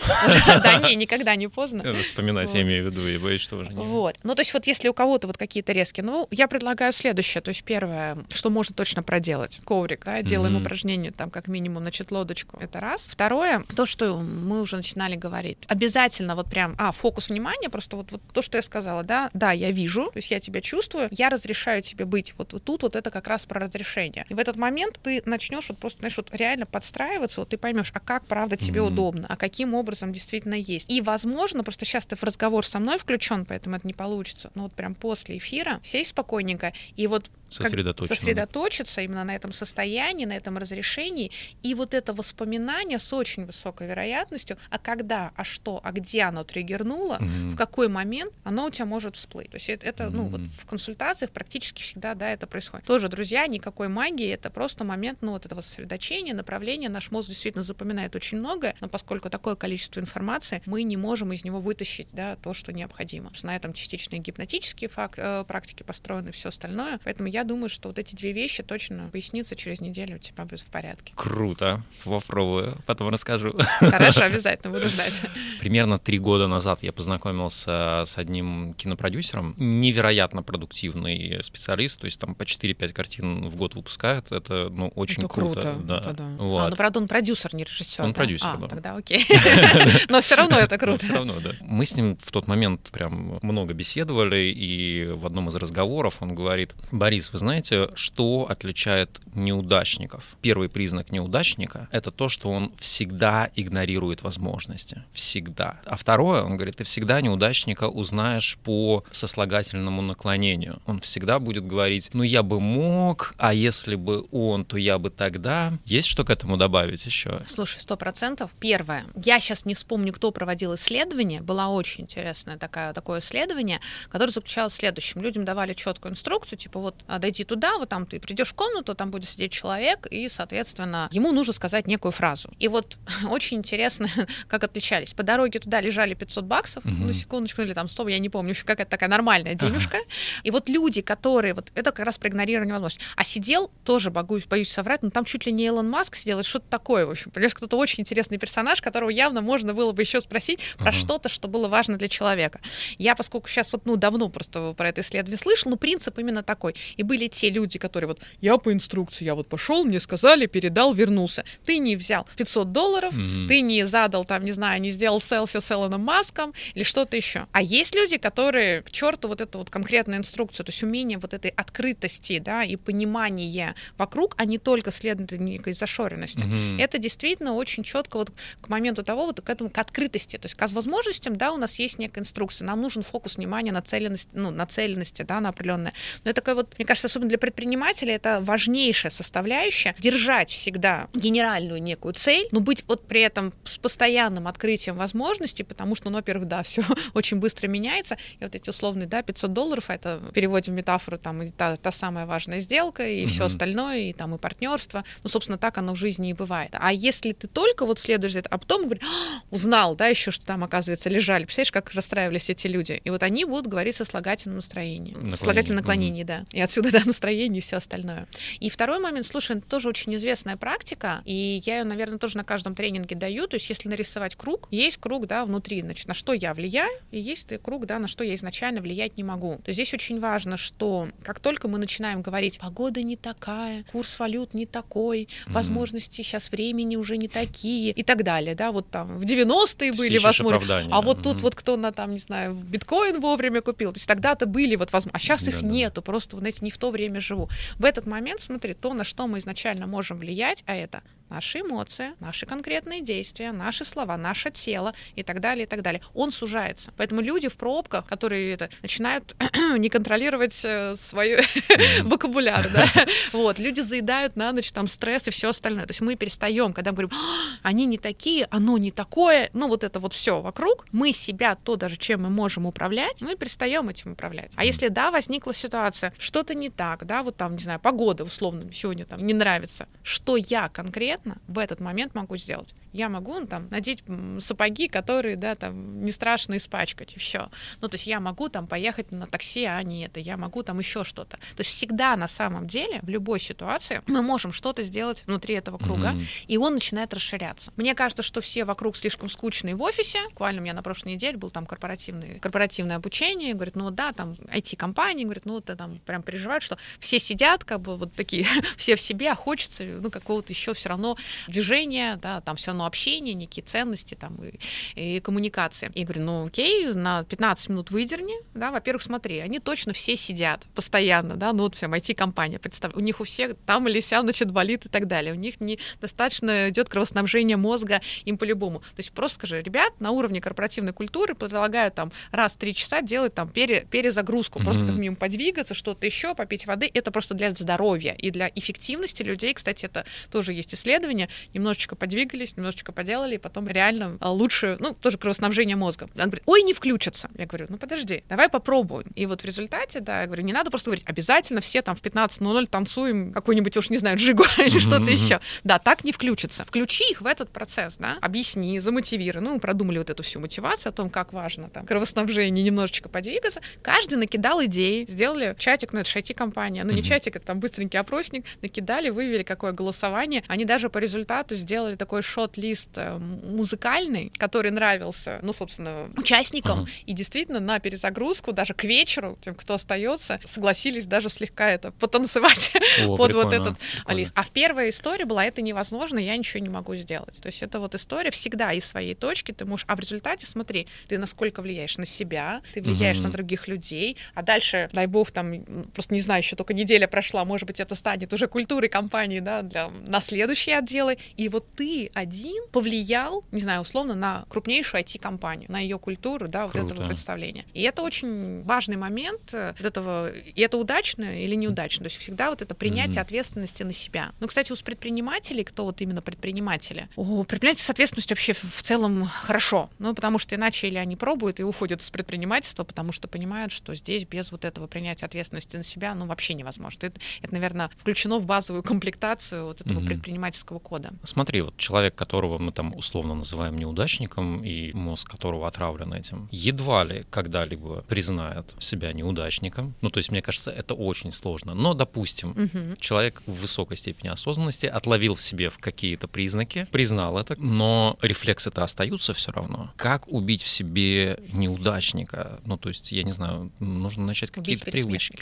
C: Да, не, никогда не поздно.
B: Вспоминать я имею в виду, я боюсь, что уже не.
C: Вот. Ну, то есть вот если у кого-то вот какие-то резкие, ну, я предлагаю следующее. То есть первое, что можно точно проделать. Коврик, да, делаем упражнение там как минимум, значит, лодочку. Это раз. Второе, то, что мы уже начинали говорить. Обязательно вот прям, а, фокус внимания, просто вот, вот то, что я сказала, да, да, я вижу, то есть я тебя чувствую, я разрешаю тебе быть вот, вот тут, вот это как раз про разрешение. И в этот момент ты начнешь вот просто, знаешь, вот реально подстраиваться, вот ты поймешь, а как правда тебе mm-hmm. удобно, а каким образом действительно есть. И, возможно, просто сейчас ты в разговор со мной включен, поэтому это не получится, но вот прям после эфира сесть спокойненько и вот
B: сосредоточиться.
C: сосредоточиться именно на этом состоянии, на этом разрешении, и вот это воспоминание с очень высокой вероятностью, а когда, а что, а где оно триггернуло, mm-hmm. в какой момент оно у тебя может всплыть. То есть это, это mm-hmm. ну, вот в консультациях практически всегда, да, это происходит. Тоже, друзья, никакой магии, это просто момент, ну, вот этого сосредоточения, направления. Наш мозг действительно запоминает очень многое, но поскольку такое количество информации, мы не можем из него вытащить, да, то, что необходимо. На этом частичные гипнотические фак- э, практики построены, все остальное. Поэтому я думаю, что вот эти две вещи точно пояснится через неделю у тебя будет в порядке.
B: Круто. Попробую, потом расскажу.
C: Хорошо, обязательно буду ждать.
B: Примерно три года назад я познакомился с одним кинопродюсером. Невероятно продуктивный специалист, то есть там по 4-5 картин в год выпускают. Это, ну, очень
C: это
B: круто.
C: круто. Да. Это да. Вот. А, ну, правда, он продюсер, не режиссер.
B: Он
C: да?
B: продюсер,
C: а,
B: да.
C: Тогда окей. Но все равно это круто.
B: Все равно, да. Мы с ним в тот момент прям много беседовали, и в одном из разговоров он говорит, Борис, вы знаете, что отличает неудачников? Первый признак неудачника — это то, что он всегда игнорирует возможности. Всегда. А второе, он говорит, ты всегда неудачника узнаешь по сослагательному наклонению. Он всегда будет говорить, ну я бы мог, а если бы он, то я бы тогда. Есть что к этому добавить еще?
C: Слушай, сто процентов. Первое. Я сейчас не вспомню, кто проводил исследование. Была очень интересное такое, такое исследование, которое заключалось в следующем. Людям давали четкую инструкцию, типа вот а, дойди туда, вот там ты придешь в комнату, там будет сидеть человек, и, соответственно, ему нужно сказать некую фразу. И вот очень интересно, как отличались. По дороге туда лежали 500 баксов, угу. на секундочку, или там 100, я не помню, еще какая-то такая нормальная денежка. Ага. И вот люди, которые, вот это как раз про игнорирование возможностей. А сидел, тоже боюсь, боюсь соврать, но там чуть ли не Илон Маск сидел, что-то такое, в общем. Понимаешь, кто-то очень интересный персонаж, которого явно можно было бы еще спросить ага. про что-то, что было важно для человека. Я, поскольку сейчас вот, ну, давно просто про это исследование слышал, ну, принцип именно такой. И были те люди, которые вот, я по инструкции, я вот пошел, мне сказали, передал, вернулся. Ты не взял 500 долларов, mm-hmm. ты не задал там, не знаю, не сделал селфи с Элоном Маском или что-то еще. А есть люди, которые к черту вот эту вот конкретную инструкцию, то есть умение вот этой открытости, да, и понимания вокруг, а не только следовать некой зашоренности. Mm-hmm. Это действительно очень четко вот к моменту того, вот к этому, к открытости, то есть к возможностям, да, у нас есть некая инструкция, нам нужен фокус внимания, нацеленность, ну, нацеленности, да, на определенное. Но это такое вот, мне кажется, особенно для предпринимателя это важнейшая составляющая, держать всегда генеральную некую цель, но быть вот при этом с постоянным открытием возможностей, потому что, ну, во-первых, да, все очень быстро меняется, и вот эти условные, да, 500 долларов, это в переводе в метафору, там, и та, та самая важная сделка, и mm-hmm. все остальное, и там, и партнерство, ну, собственно, так оно в жизни и бывает. А если ты только вот следуешь за это, а потом говоришь, «А, узнал, да, еще, что там, оказывается, лежали, представляешь, как расстраивались эти люди, и вот они будут говорить со слагательным настроением, слагательным наклонением, mm-hmm. да, и отсюда отсюда да, настроение и все остальное. И второй момент, слушай, это тоже очень известная практика, и я ее, наверное, тоже на каждом тренинге даю. То есть, если нарисовать круг, есть круг, да, внутри, значит, на что я влияю, и есть круг, да, на что я изначально влиять не могу. То есть здесь очень важно, что как только мы начинаем говорить, погода не такая, курс валют не такой, mm-hmm. возможности сейчас времени уже не такие и так далее, да, вот там в 90-е были возможности, а вот mm-hmm. тут вот кто на там, не знаю, биткоин вовремя купил, то есть тогда-то были вот возможности, а сейчас их да, нету, просто, вот, знаете, не в то время живу. В этот момент, смотри, то, на что мы изначально можем влиять, а это наши эмоции, наши конкретные действия, наши слова, наше тело и так далее, и так далее. Он сужается. Поэтому люди в пробках, которые это, начинают не контролировать э, свой вокабуляр, да, вот, люди заедают на ночь там стресс и все остальное. То есть мы перестаем, когда мы говорим, «А, они не такие, оно не такое, ну вот это вот все вокруг, мы себя, то даже чем мы можем управлять, мы перестаем этим управлять. А если, да, возникла ситуация, что-то не так, да, вот там, не знаю, погода условно сегодня там не нравится, что я конкретно конкретно в этот момент могу сделать? Я могу ну, там надеть сапоги, которые, да, там не страшно испачкать, и все. Ну, то есть я могу там поехать на такси, а не это, я могу там еще что-то. То есть всегда на самом деле в любой ситуации мы можем что-то сделать внутри этого круга, mm-hmm. и он начинает расширяться. Мне кажется, что все вокруг слишком скучные в офисе. Буквально у меня на прошлой неделе был там корпоративный, корпоративное обучение, говорит, ну да, там IT-компании, говорит, ну это там прям переживают, что все сидят как бы вот такие, все в себе, а хочется ну какого-то еще все равно движения, да, там все равно общение, некие ценности там и, и коммуникации. И говорю, ну окей, на 15 минут выдерни, да, во-первых, смотри, они точно все сидят постоянно, да, ну вот вся IT-компания, представь, у них у всех там или сям, значит, болит и так далее, у них недостаточно идет кровоснабжение мозга им по-любому. То есть просто скажи, ребят, на уровне корпоративной культуры предлагаю там раз в три часа делать там пере, перезагрузку, mm-hmm. просто как минимум подвигаться, что-то еще, попить воды, это просто для здоровья и для эффективности людей, кстати, это тоже есть исследования, немножечко подвигались, немножечко поделали, и потом реально а, лучше, ну, тоже кровоснабжение мозга. Он говорит, ой, не включится. Я говорю, ну, подожди, давай попробуем. И вот в результате, да, я говорю, не надо просто говорить, обязательно все там в 15.00 танцуем какой-нибудь, уж не знаю, джигу или что-то еще. Да, так не включится. Включи их в этот процесс, да, объясни, замотивируй. Ну, мы продумали вот эту всю мотивацию о том, как важно там кровоснабжение, немножечко подвигаться. Каждый накидал идеи, сделали чатик, ну, это же IT-компания, ну, не чатик, это там быстренький опросник, накидали, вывели какое голосование. Они даже по результату сделали такой шот-лист э, музыкальный, который нравился, ну, собственно, участникам. Uh-huh. И действительно на перезагрузку, даже к вечеру, тем, кто остается, согласились даже слегка это потанцевать О, под вот этот прикольно. лист. А в первой истории была это невозможно, я ничего не могу сделать. То есть это вот история всегда из своей точки ты можешь... А в результате, смотри, ты насколько влияешь на себя, ты влияешь uh-huh. на других людей, а дальше, дай бог, там, просто не знаю, еще только неделя прошла, может быть, это станет уже культурой компании, да, для, на следующий отделы, и вот ты один повлиял, не знаю, условно, на крупнейшую IT-компанию, на ее культуру, да, вот Круто. этого представления. И это очень важный момент э, вот этого, и это удачно или неудачно, то есть всегда вот это принятие mm-hmm. ответственности на себя. Ну, кстати, у предпринимателей, кто вот именно предприниматели, у предпринимателей с ответственностью вообще в целом хорошо, ну, потому что иначе или они пробуют и уходят из предпринимательства, потому что понимают, что здесь без вот этого принятия ответственности на себя, ну, вообще невозможно. Это, это наверное, включено в базовую комплектацию вот этого mm-hmm. предпринимательского кода.
B: Смотри, вот человек, которого мы там условно называем неудачником, и мозг которого отравлен этим, едва ли когда-либо признает себя неудачником. Ну, то есть, мне кажется, это очень сложно. Но, допустим, угу. человек в высокой степени осознанности отловил в себе какие-то признаки, признал это, но рефлексы-то остаются все равно. Как убить в себе неудачника? Ну, то есть, я не знаю, нужно начать какие-то привычки.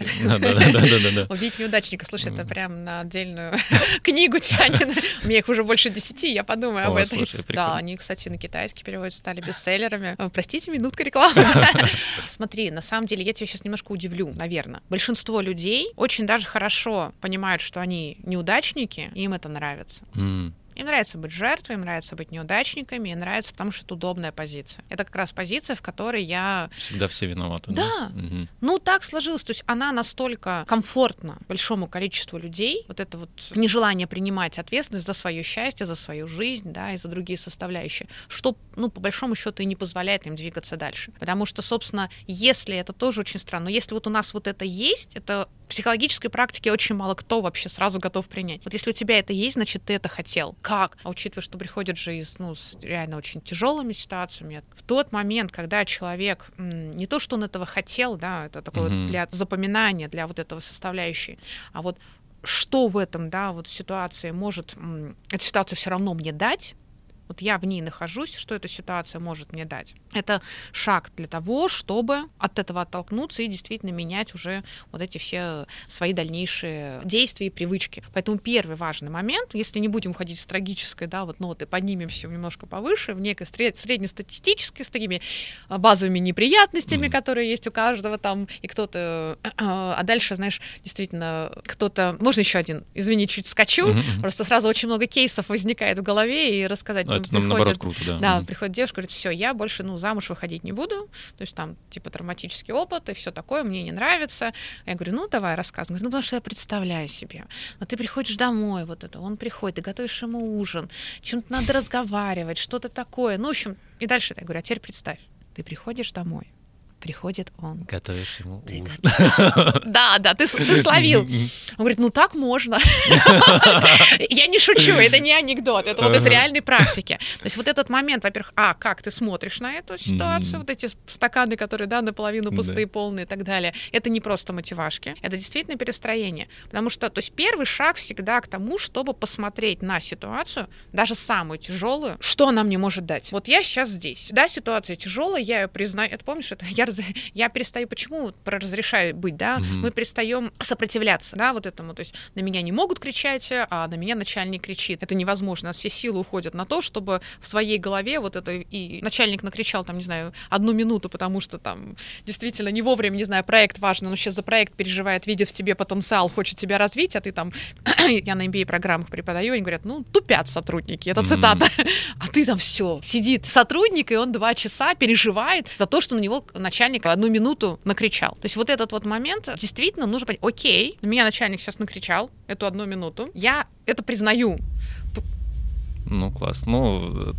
C: Убить неудачника. Слушай, это прям на отдельную книгу тянет. У меня их уже больше десяти, я подумаю об этом. Да, они, кстати, на китайский перевод стали бестселлерами. Простите, минутка рекламы. Смотри, на самом деле я тебя сейчас немножко удивлю, наверное. Большинство людей очень даже хорошо понимают, что они неудачники, и им это нравится. Им нравится быть жертвой, им нравится быть неудачниками, им нравится, потому что это удобная позиция. Это как раз позиция, в которой я...
B: Всегда все виноваты.
C: Да. да? Угу. Ну, так сложилось. То есть она настолько комфортна большому количеству людей, вот это вот нежелание принимать ответственность за свое счастье, за свою жизнь, да, и за другие составляющие, что, ну, по большому счету и не позволяет им двигаться дальше. Потому что, собственно, если это тоже очень странно, но если вот у нас вот это есть, это психологической практике очень мало кто вообще сразу готов принять. Вот если у тебя это есть, значит, ты это хотел. Как? А учитывая, что приходят же из, ну, с реально очень тяжелыми ситуациями, в тот момент, когда человек, не то, что он этого хотел, да, это такое mm-hmm. для запоминания, для вот этого составляющей, а вот что в этом, да, вот ситуации может эта ситуация все равно мне дать, вот я в ней нахожусь, что эта ситуация может мне дать. Это шаг для того, чтобы от этого оттолкнуться и действительно менять уже вот эти все свои дальнейшие действия и привычки. Поэтому первый важный момент, если не будем уходить с трагической, да, вот ноты, поднимемся немножко повыше, в некой среднестатистической, с такими а, базовыми неприятностями, mm-hmm. которые есть у каждого там, и кто-то... А дальше, знаешь, действительно, кто-то... Можно еще один? Извини, чуть скачу. Mm-hmm. Просто сразу очень много кейсов возникает в голове, и рассказать
B: это приходит, наоборот круто, да.
C: Да, приходит девушка, говорит, все, я больше, ну, замуж выходить не буду, то есть там, типа, травматический опыт и все такое, мне не нравится. Я говорю, ну, давай рассказывай. Говорит, ну, потому что я представляю себе. Но ты приходишь домой, вот это, он приходит, ты готовишь ему ужин, чем-то надо разговаривать, что-то такое. Ну, в общем, и дальше я говорю, а теперь представь, ты приходишь домой, приходит он.
B: Готовишь ему
C: ты ужин. Да, да, ты, ты словил. Он говорит, ну так можно. Я не шучу, это не анекдот, это вот из реальной практики. То есть вот этот момент, во-первых, а, как ты смотришь на эту ситуацию, вот эти стаканы, которые, да, наполовину пустые, полные и так далее, это не просто мотивашки, это действительно перестроение. Потому что, то есть первый шаг всегда к тому, чтобы посмотреть на ситуацию, даже самую тяжелую, что она мне может дать. Вот я сейчас здесь. Да, ситуация тяжелая, я ее признаю. Это помнишь, это я я перестаю, почему про разрешаю быть, да, угу. мы перестаем сопротивляться, да, вот этому, то есть на меня не могут кричать, а на меня начальник кричит. Это невозможно, все силы уходят на то, чтобы в своей голове вот это, и начальник накричал там, не знаю, одну минуту, потому что там действительно не вовремя, не знаю, проект важный, но сейчас за проект переживает, видит в тебе потенциал, хочет тебя развить, а ты там, я на MBA-программах преподаю, они говорят, ну, тупят сотрудники, это цитата, mm-hmm. а ты там все, сидит сотрудник, и он два часа переживает за то, что на него начальник начальник одну минуту накричал. То есть вот этот вот момент действительно нужно понять, окей, меня начальник сейчас накричал эту одну минуту, я это признаю.
B: Ну, класс. Ну,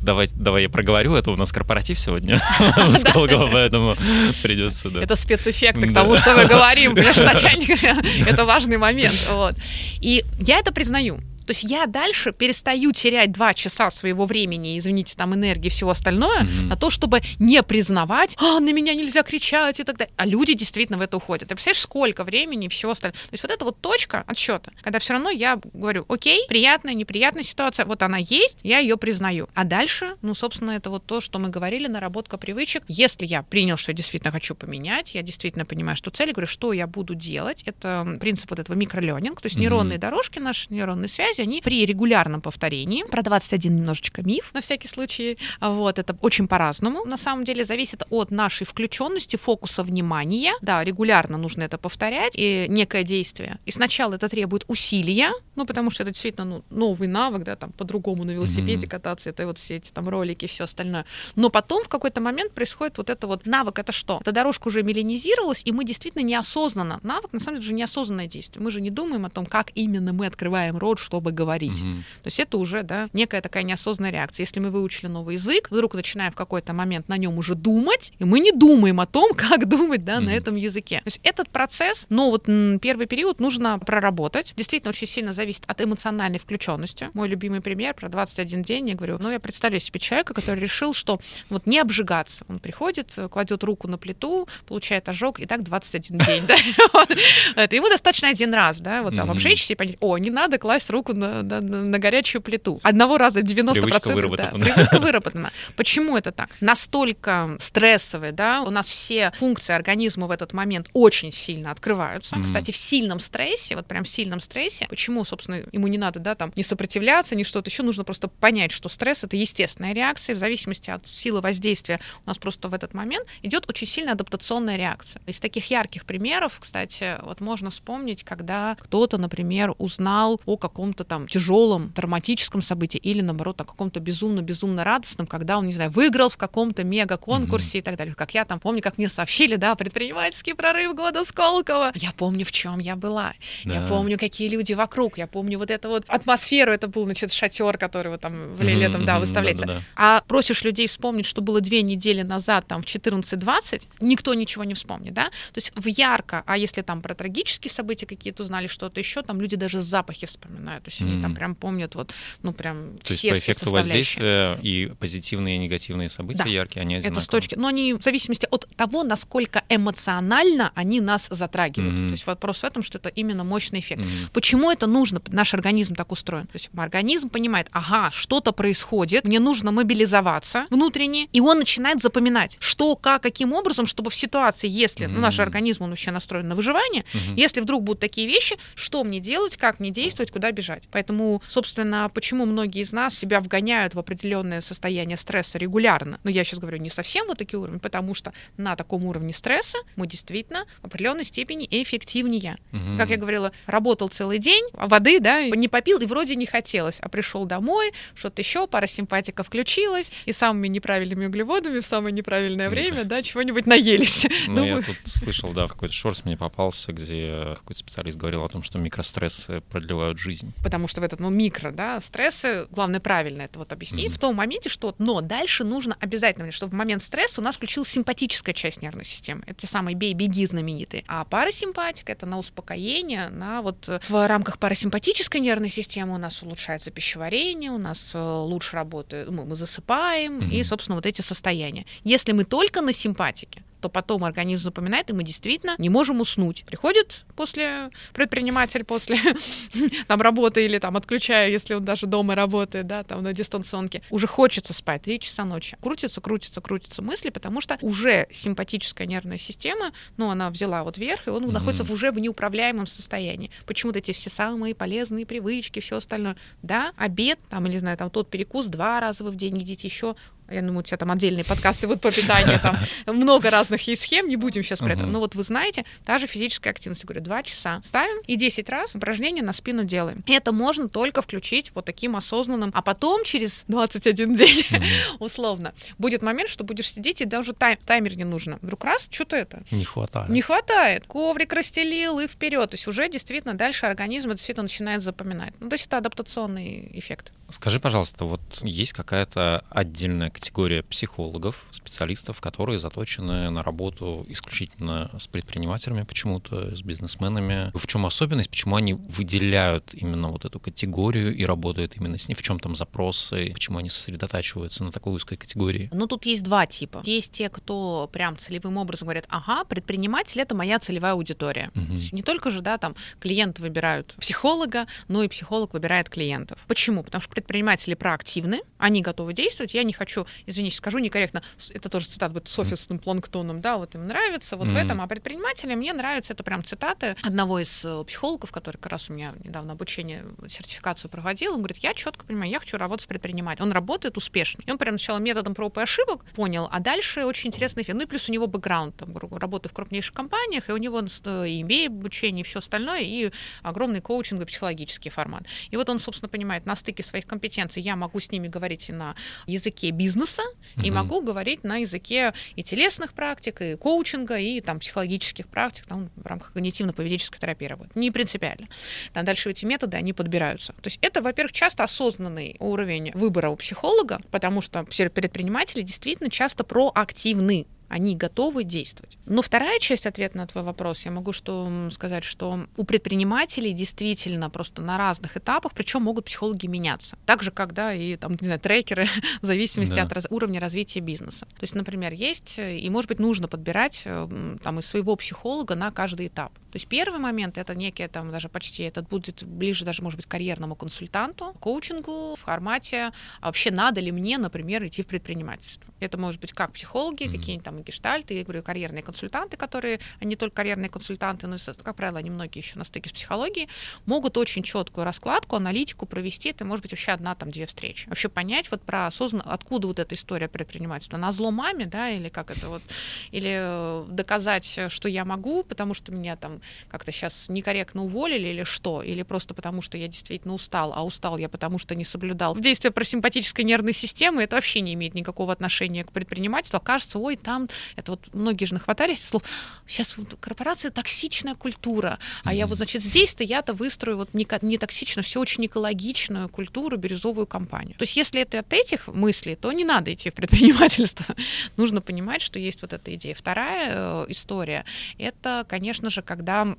B: давай, давай я проговорю, это у нас корпоратив сегодня с поэтому придется, да.
C: Это спецэффекты к тому, что мы говорим, потому что начальник — это важный момент. Вот. И я это признаю. То есть я дальше перестаю терять два часа своего времени, извините, там энергии и всего остальное, mm-hmm. на то, чтобы не признавать, а, на меня нельзя кричать и так далее. А люди действительно в это уходят. Ты представляешь, сколько времени и всего остального. То есть вот это вот точка отсчета, когда все равно я говорю, окей, приятная, неприятная ситуация, вот она есть, я ее признаю. А дальше, ну, собственно, это вот то, что мы говорили, наработка привычек. Если я принял, что я действительно хочу поменять, я действительно понимаю, что цель, говорю, что я буду делать, это принцип вот этого микроленинг, то есть mm-hmm. нейронные дорожки, наши нейронные связи, связи, они при регулярном повторении, про 21 немножечко миф, на всякий случай, вот, это очень по-разному, на самом деле, зависит от нашей включенности, фокуса внимания, да, регулярно нужно это повторять, и некое действие. И сначала это требует усилия, ну, потому что это действительно ну, новый навык, да, там, по-другому на велосипеде mm-hmm. кататься, это вот все эти там ролики и все остальное. Но потом в какой-то момент происходит вот это вот навык, это что? Эта дорожка уже меланизировалась, и мы действительно неосознанно, навык, на самом деле, уже неосознанное действие. Мы же не думаем о том, как именно мы открываем рот, чтобы чтобы говорить. Угу. То есть это уже да, некая такая неосознанная реакция. Если мы выучили новый язык, вдруг начинаем в какой-то момент на нем уже думать, и мы не думаем о том, как думать да, угу. на этом языке. То есть этот процесс, но вот первый период нужно проработать. Действительно очень сильно зависит от эмоциональной включенности. Мой любимый пример про 21 день. Я говорю, ну я представляю себе человека, который решил, что вот не обжигаться. Он приходит, кладет руку на плиту, получает ожог, и так 21 день. Это ему достаточно один раз, да, вот там обжечься и понять, о, не надо класть руку на, на, на горячую плиту. Одного раза в 90%. Привычка выработана. Да, привычка выработана. Почему это так? Настолько стрессовые, да, у нас все функции организма в этот момент очень сильно открываются. Mm-hmm. Кстати, в сильном стрессе, вот прям в сильном стрессе, почему, собственно, ему не надо, да, там, не сопротивляться, ни что-то еще, нужно просто понять, что стресс — это естественная реакция, в зависимости от силы воздействия у нас просто в этот момент идет очень сильная адаптационная реакция. Из таких ярких примеров, кстати, вот можно вспомнить, когда кто-то, например, узнал о каком-то каком-то там тяжелом, травматическом событии или, наоборот, о каком-то безумно-безумно радостном, когда он, не знаю, выиграл в каком-то мега-конкурсе mm-hmm. и так далее. Как я там помню, как мне сообщили, да, предпринимательский прорыв года Сколково. Я помню, в чем я была. Да. Я помню, какие люди вокруг. Я помню вот эту вот атмосферу. Это был, значит, шатер, который вот там в летом, mm-hmm, да, выставляется. Да, да, да. А просишь людей вспомнить, что было две недели назад, там, в 14-20, никто ничего не вспомнит, да? То есть в ярко, а если там про трагические события какие-то узнали, что-то еще, там люди даже запахи вспоминают. То есть они там прям помнят вот, ну, прям
B: То
C: все,
B: есть по эффекту воздействия и позитивные, и негативные события да. яркие, они одинаковые.
C: Это с точки... Но они в зависимости от того, насколько эмоционально они нас затрагивают. Mm-hmm. То есть вопрос в этом, что это именно мощный эффект. Mm-hmm. Почему это нужно? Наш организм так устроен. То есть организм понимает, ага, что-то происходит, мне нужно мобилизоваться внутренне, и он начинает запоминать, что, как, каким образом, чтобы в ситуации, если mm-hmm. ну, наш организм, он вообще настроен на выживание, mm-hmm. если вдруг будут такие вещи, что мне делать, как мне действовать, куда бежать. Поэтому, собственно, почему многие из нас себя вгоняют в определенное состояние стресса регулярно. Но я сейчас говорю не совсем вот такие уровни, потому что на таком уровне стресса мы действительно в определенной степени эффективнее. Mm-hmm. Как я говорила, работал целый день, а воды, да, не попил и вроде не хотелось, а пришел домой, что-то еще, парасимпатика включилась, и самыми неправильными углеводами в самое неправильное время, да, чего-нибудь наелись.
B: Ну, Думаю... я тут слышал, да, какой-то шорс мне попался, где какой-то специалист говорил о том, что микрострессы продлевают жизнь.
C: Потому что в этот, ну, микро, да, стрессы, главное, правильно это вот объяснить, mm-hmm. в том моменте, что, но дальше нужно обязательно, чтобы в момент стресса у нас включилась симпатическая часть нервной системы. Это те самые бей-беги знаменитые. А парасимпатика — это на успокоение, на вот в рамках парасимпатической нервной системы у нас улучшается пищеварение, у нас э, лучше работает, мы, мы засыпаем, mm-hmm. и, собственно, вот эти состояния. Если мы только на симпатике, то потом организм запоминает, и мы действительно не можем уснуть. Приходит после предприниматель после там работы или там отключая, если он даже дома работает, да, там на дистанционке, уже хочется спать 3 часа ночи. Крутится, крутится, крутится мысли, потому что уже симпатическая нервная система, ну, она взяла вот верх, и он mm-hmm. находится уже в неуправляемом состоянии. Почему-то эти все самые полезные привычки, все остальное. Да, обед, там, или, знаю, там тот перекус два раза вы в день едите еще, я думаю, у тебя там отдельные подкасты вот по питанию, там много разных есть схем, не будем сейчас про это. Но вот вы знаете, та же физическая активность, говорю, 2 часа ставим и 10 раз упражнения на спину делаем. Это можно только включить вот таким осознанным, а потом через 21 день, условно, будет момент, что будешь сидеть, и даже тайм, таймер не нужно. Вдруг раз, что-то это.
B: Не хватает.
C: Не хватает. Коврик расстелил и вперед. То есть уже действительно дальше организм действительно начинает запоминать. Ну, то есть это адаптационный эффект.
B: Скажи, пожалуйста, вот есть какая-то отдельная категория психологов, специалистов, которые заточены на работу исключительно с предпринимателями почему-то, с бизнесменами. В чем особенность, почему они выделяют именно вот эту категорию и работают именно с ней, в чем там запросы, почему они сосредотачиваются на такой узкой категории?
C: Ну, тут есть два типа. Есть те, кто прям целевым образом говорят, ага, предприниматель — это моя целевая аудитория. Угу. не только же, да, там клиенты выбирают психолога, но и психолог выбирает клиентов. Почему? Потому что предприниматели проактивны, они готовы действовать, я не хочу извините, скажу некорректно, это тоже цитат будет с офисным планктоном, да, вот им нравится, вот mm-hmm. в этом, а предпринимателям мне нравится, это прям цитаты одного из э, психологов, который как раз у меня недавно обучение, сертификацию проводил, он говорит, я четко понимаю, я хочу работать с предпринимателем, он работает успешно. И он прям сначала методом проб и ошибок понял, а дальше очень интересный эффект. Ну и плюс у него бэкграунд, там, работы в крупнейших компаниях, и у него э, и MBA обучение, и все остальное, и огромный коучинг и психологический формат. И вот он, собственно, понимает, на стыке своих компетенций я могу с ними говорить и на языке бизнеса, бизнеса угу. и могу говорить на языке и телесных практик, и коучинга, и там психологических практик, там в рамках когнитивно-поведенческой терапии работать. Не принципиально. Там дальше эти методы, они подбираются. То есть это, во-первых, часто осознанный уровень выбора у психолога, потому что предприниматели действительно часто проактивны они готовы действовать. Но вторая часть ответа на твой вопрос, я могу что сказать, что у предпринимателей действительно просто на разных этапах, причем могут психологи меняться. Так же, когда и там, не знаю, трекеры в зависимости да. от раз, уровня развития бизнеса. То есть, например, есть, и, может быть, нужно подбирать э, там из своего психолога на каждый этап. То есть первый момент это некий там даже почти этот будет ближе даже может быть карьерному консультанту, коучингу в формате а вообще надо ли мне, например, идти в предпринимательство. Это может быть как психологи, mm-hmm. какие-нибудь там гештальты, я говорю, карьерные консультанты, которые, они не только карьерные консультанты, но, как правило, они многие еще на стыке с психологией, могут очень четкую раскладку, аналитику провести. Это может быть вообще одна, там, две встречи. Вообще понять вот про осознанно, откуда вот эта история предпринимательства. На зло маме, да, или как это вот, или э, доказать, что я могу, потому что меня там как-то сейчас некорректно уволили или что, или просто потому, что я действительно устал, а устал я потому, что не соблюдал действие просимпатической нервной системы, это вообще не имеет никакого отношения к предпринимательству, окажется, ой, там, это вот многие же нахватались слов, сейчас вот корпорация токсичная культура, а mm-hmm. я вот, значит, здесь-то я-то выстрою вот не, не токсично, все очень экологичную культуру, бирюзовую компанию. То есть если это от этих мыслей, то не надо идти в предпринимательство. Нужно понимать, что есть вот эта идея. Вторая э, история, это, конечно же, когда там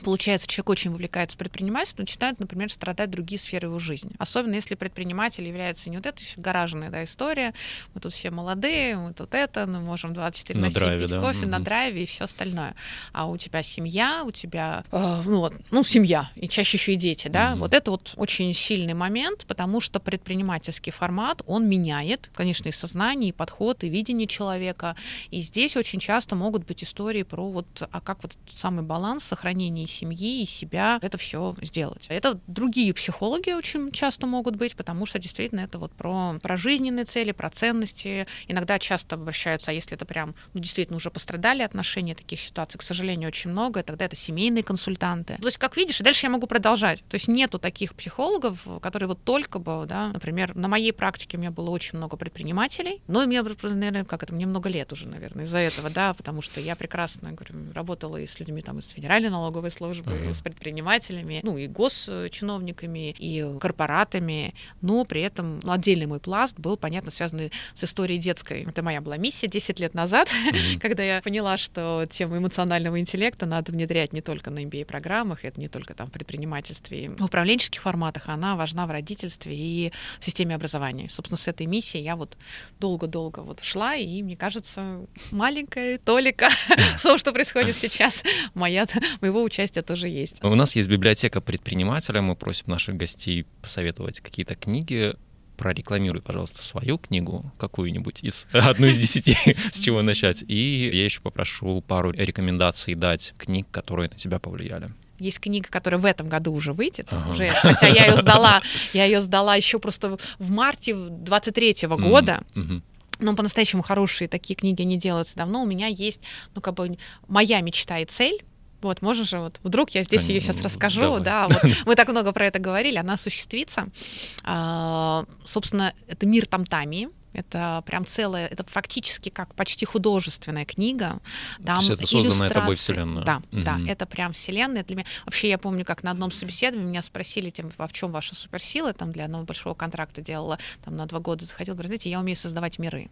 C: Получается, человек очень вовлекается в предпринимательство, начинают, например, страдать другие сферы его жизни. Особенно если предприниматель является не вот эта еще гаражная да, история, мы тут все молодые, мы тут это, мы можем 24 на, на 7 драйве, пить да? кофе, угу. на драйве и все остальное. А у тебя семья, у тебя, э, ну вот, ну семья, и чаще еще и дети, да, угу. вот это вот очень сильный момент, потому что предпринимательский формат, он меняет, конечно, и сознание, и подход, и видение человека, и здесь очень часто могут быть истории про вот, а как вот самый баланс сохранения и семьи, и себя это все сделать. Это другие психологи очень часто могут быть, потому что действительно это вот про, про жизненные цели, про ценности. Иногда часто обращаются, а если это прям, ну, действительно уже пострадали отношения, таких ситуаций, к сожалению, очень много, тогда это семейные консультанты. То есть, как видишь, и дальше я могу продолжать. То есть нету таких психологов, которые вот только бы, да, например, на моей практике у меня было очень много предпринимателей, но мне, наверное, как это, мне много лет уже, наверное, из-за этого, да, потому что я прекрасно, говорю, работала и с людьми там из Федеральной налоговой службы, uh-huh. с предпринимателями, ну и госчиновниками, и корпоратами, но при этом ну, отдельный мой пласт был, понятно, связан с историей детской. Это моя была миссия 10 лет назад, uh-huh. когда я поняла, что тему эмоционального интеллекта надо внедрять не только на MBA-программах, это не только там в предпринимательстве, в управленческих форматах, она важна в родительстве и в системе образования. Собственно, с этой миссией я вот долго-долго вот шла, и мне кажется, маленькая толика в том, что происходит сейчас, моя, моего участия участия тоже есть.
B: У нас есть библиотека предпринимателя, мы просим наших гостей посоветовать какие-то книги, прорекламируй, пожалуйста, свою книгу, какую-нибудь из одну из десяти, с чего начать. И я еще попрошу пару рекомендаций дать книг, которые на тебя повлияли.
C: Есть книга, которая в этом году уже выйдет, ага. уже, хотя я ее сдала, я ее сдала еще просто в марте 23 -го года. Mm-hmm. Но по-настоящему хорошие такие книги не делаются давно. У меня есть, ну, как бы, моя мечта и цель вот, можно же, вот, вдруг я здесь ее сейчас расскажу, Давай. да, вот, мы так много про это говорили, она осуществится. А, собственно, это мир Тамтами, это прям целая, это фактически как почти художественная книга.
B: Там То есть это созданная тобой вселенная.
C: Да, угу. да, это прям вселенная для меня. Вообще я помню, как на одном собеседовании меня спросили, тем, а в чем ваша суперсила, там для одного большого контракта делала, там на два года заходил, говорит, знаете, я умею создавать миры.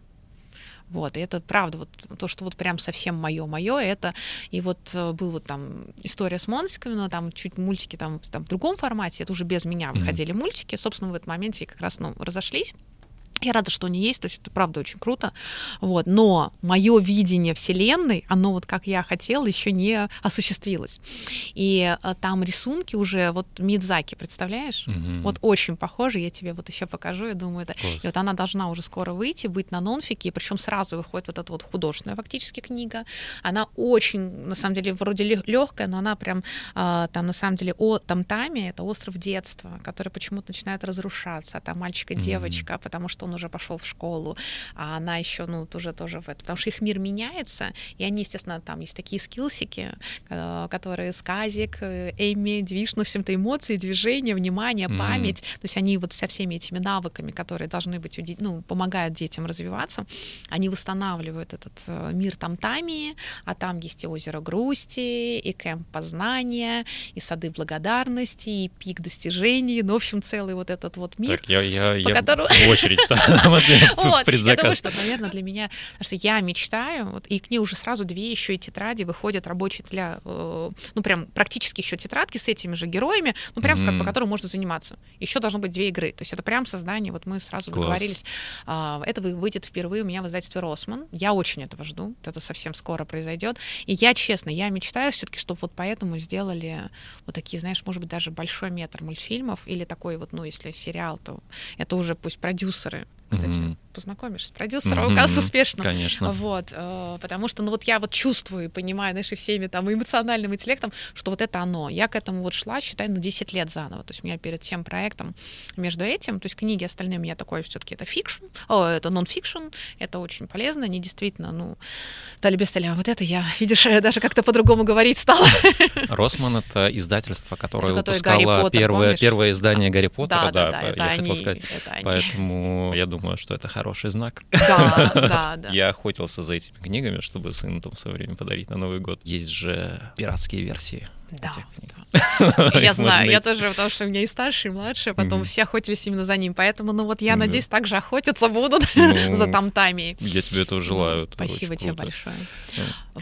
C: Вот, и это правда, вот то, что вот прям совсем мое, мое, это и вот э, был вот там история с монстриками, но там чуть мультики там, там в другом формате, это уже без меня выходили mm-hmm. мультики, собственно, в этот моменте как раз ну, разошлись. Я рада, что они есть, то есть это правда очень круто. Вот. Но мое видение Вселенной, оно вот как я хотела, еще не осуществилось. И а, там рисунки уже, вот Мидзаки, представляешь? Угу. Вот очень похожи, я тебе вот еще покажу, я думаю, это. Класс. И вот она должна уже скоро выйти, быть на нонфике, причем сразу выходит вот эта вот художественная фактически книга. Она очень, на самом деле, вроде легкая, но она прям а, там на самом деле о Тамтаме, это остров детства, который почему-то начинает разрушаться, а там мальчик и девочка, угу. потому что он уже пошел в школу, а она еще, ну, тоже тоже в это, потому что их мир меняется, и они, естественно, там есть такие скиллсики, э, которые сказик, Эми, движ, ну, всем-то эмоции, движения, внимание, память, mm-hmm. то есть они вот со всеми этими навыками, которые должны быть, у ну, помогают детям развиваться, они восстанавливают этот э, мир там-тами, а там есть и озеро грусти, и кемп познания, и сады благодарности, и пик достижений, ну, в общем, целый вот этот вот мир.
B: Так, я, я, я которому... в очередь вот,
C: я думаю, что, наверное, для меня, потому что я мечтаю, вот, и к ней уже сразу две еще и тетради выходят рабочие для, э, ну, прям практически еще тетрадки с этими же героями, ну, прям, как, по которым можно заниматься. Еще должно быть две игры, то есть это прям создание, вот мы сразу договорились, а, это выйдет впервые у меня в издательстве «Росман», я очень этого жду, это совсем скоро произойдет, и я, честно, я мечтаю все-таки, чтобы вот поэтому сделали вот такие, знаешь, может быть, даже большой метр мультфильмов, или такой вот, ну, если сериал, то это уже пусть продюсеры кстати. Mm-hmm познакомишься с продюсером, mm-hmm. успешно.
B: Конечно.
C: Вот, э, потому что, ну вот я вот чувствую и понимаю, знаешь, и всеми там эмоциональным интеллектом, что вот это оно. Я к этому вот шла, считай, ну 10 лет заново. То есть у меня перед всем проектом между этим, то есть книги остальные у меня такое все-таки это фикшн, о, это нон-фикшн, это очень полезно, они действительно, ну, стали а вот это я, видишь, даже как-то по-другому говорить стала.
B: Росман — это издательство, которое это выпускало Поттер, первое, первое издание Гарри Поттера,
C: да, да, да,
B: да я
C: хотел
B: сказать. Поэтому я думаю, что это хороший знак.
C: Да, да, да.
B: Я охотился за этими книгами, чтобы сыну там в свое время подарить на Новый год. Есть же пиратские версии
C: да, да. Я знаю, я тоже, потому что у меня и старшие, и младшие, потом все охотились именно за ним, поэтому, ну вот я надеюсь, также охотиться будут ну, за тамтами.
B: Я тебе этого желаю.
C: Спасибо тебе большое.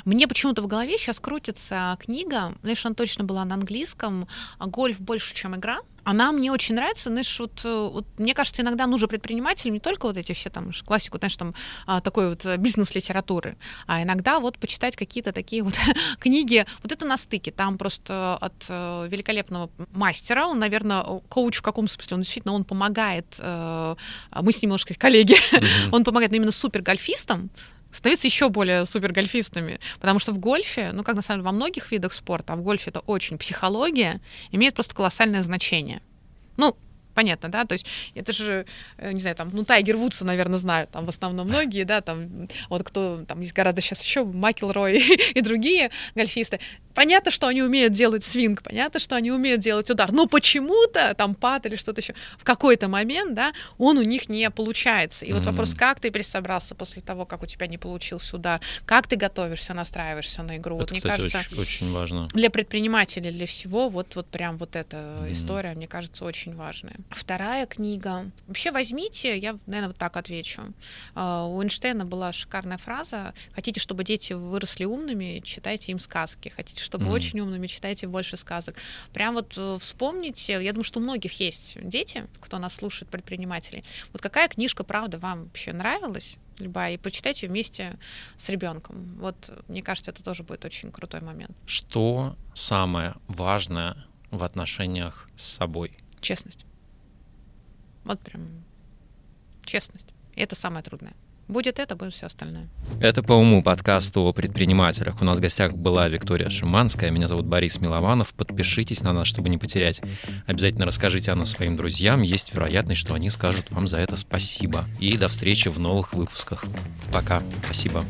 C: Мне почему-то в голове сейчас крутится книга, знаешь, она точно была на английском, «Гольф больше, чем игра», она мне очень нравится, знаешь, вот, э, вот мне кажется, иногда нужно предпринимателям не только вот эти все там классику, знаешь, там а, такой вот бизнес-литературы, а иногда вот почитать какие-то такие вот книги, вот это на стыке, там просто от э, великолепного мастера, он, наверное, коуч в каком смысле, он действительно, он помогает, э, мы с ним, можно сказать, коллеги, mm-hmm. он помогает ну, именно супер гольфистам, становиться еще более супергольфистами. Потому что в гольфе, ну как на самом деле во многих видах спорта, а в гольфе это очень психология, имеет просто колоссальное значение. Ну, понятно, да, то есть это же, э, не знаю, там, ну, Тайгер Вудса, наверное, знают, там, в основном многие, да, там, вот кто, там, есть гораздо сейчас еще Макел Рой и другие гольфисты, Понятно, что они умеют делать свинг, понятно, что они умеют делать удар, но почему-то там пад или что-то еще в какой-то момент, да, он у них не получается. И mm-hmm. вот вопрос, как ты пересобрался после того, как у тебя не получился удар, как ты готовишься, настраиваешься на игру.
B: Это,
C: вот, мне
B: кстати,
C: кажется,
B: очень, очень важно.
C: Для предпринимателей, для всего, вот, вот прям вот эта mm-hmm. история, мне кажется, очень важная. Вторая книга. Вообще возьмите, я, наверное, вот так отвечу. Uh, у Эйнштейна была шикарная фраза «Хотите, чтобы дети выросли умными, читайте им сказки. Хотите, чтобы mm-hmm. очень умными, читайте больше сказок. Прям вот э, вспомните, я думаю, что у многих есть дети, кто нас слушает, предпринимателей. Вот какая книжка, правда, вам вообще нравилась? любая, и почитайте вместе с ребенком. Вот, мне кажется, это тоже будет очень крутой момент.
B: Что самое важное в отношениях с собой?
C: Честность. Вот прям честность. И это самое трудное. Будет это, будет все остальное.
B: Это по уму подкаст о предпринимателях. У нас в гостях была Виктория Шиманская. Меня зовут Борис Милованов. Подпишитесь на нас, чтобы не потерять. Обязательно расскажите о нас своим друзьям. Есть вероятность, что они скажут вам за это спасибо. И до встречи в новых выпусках. Пока. Спасибо.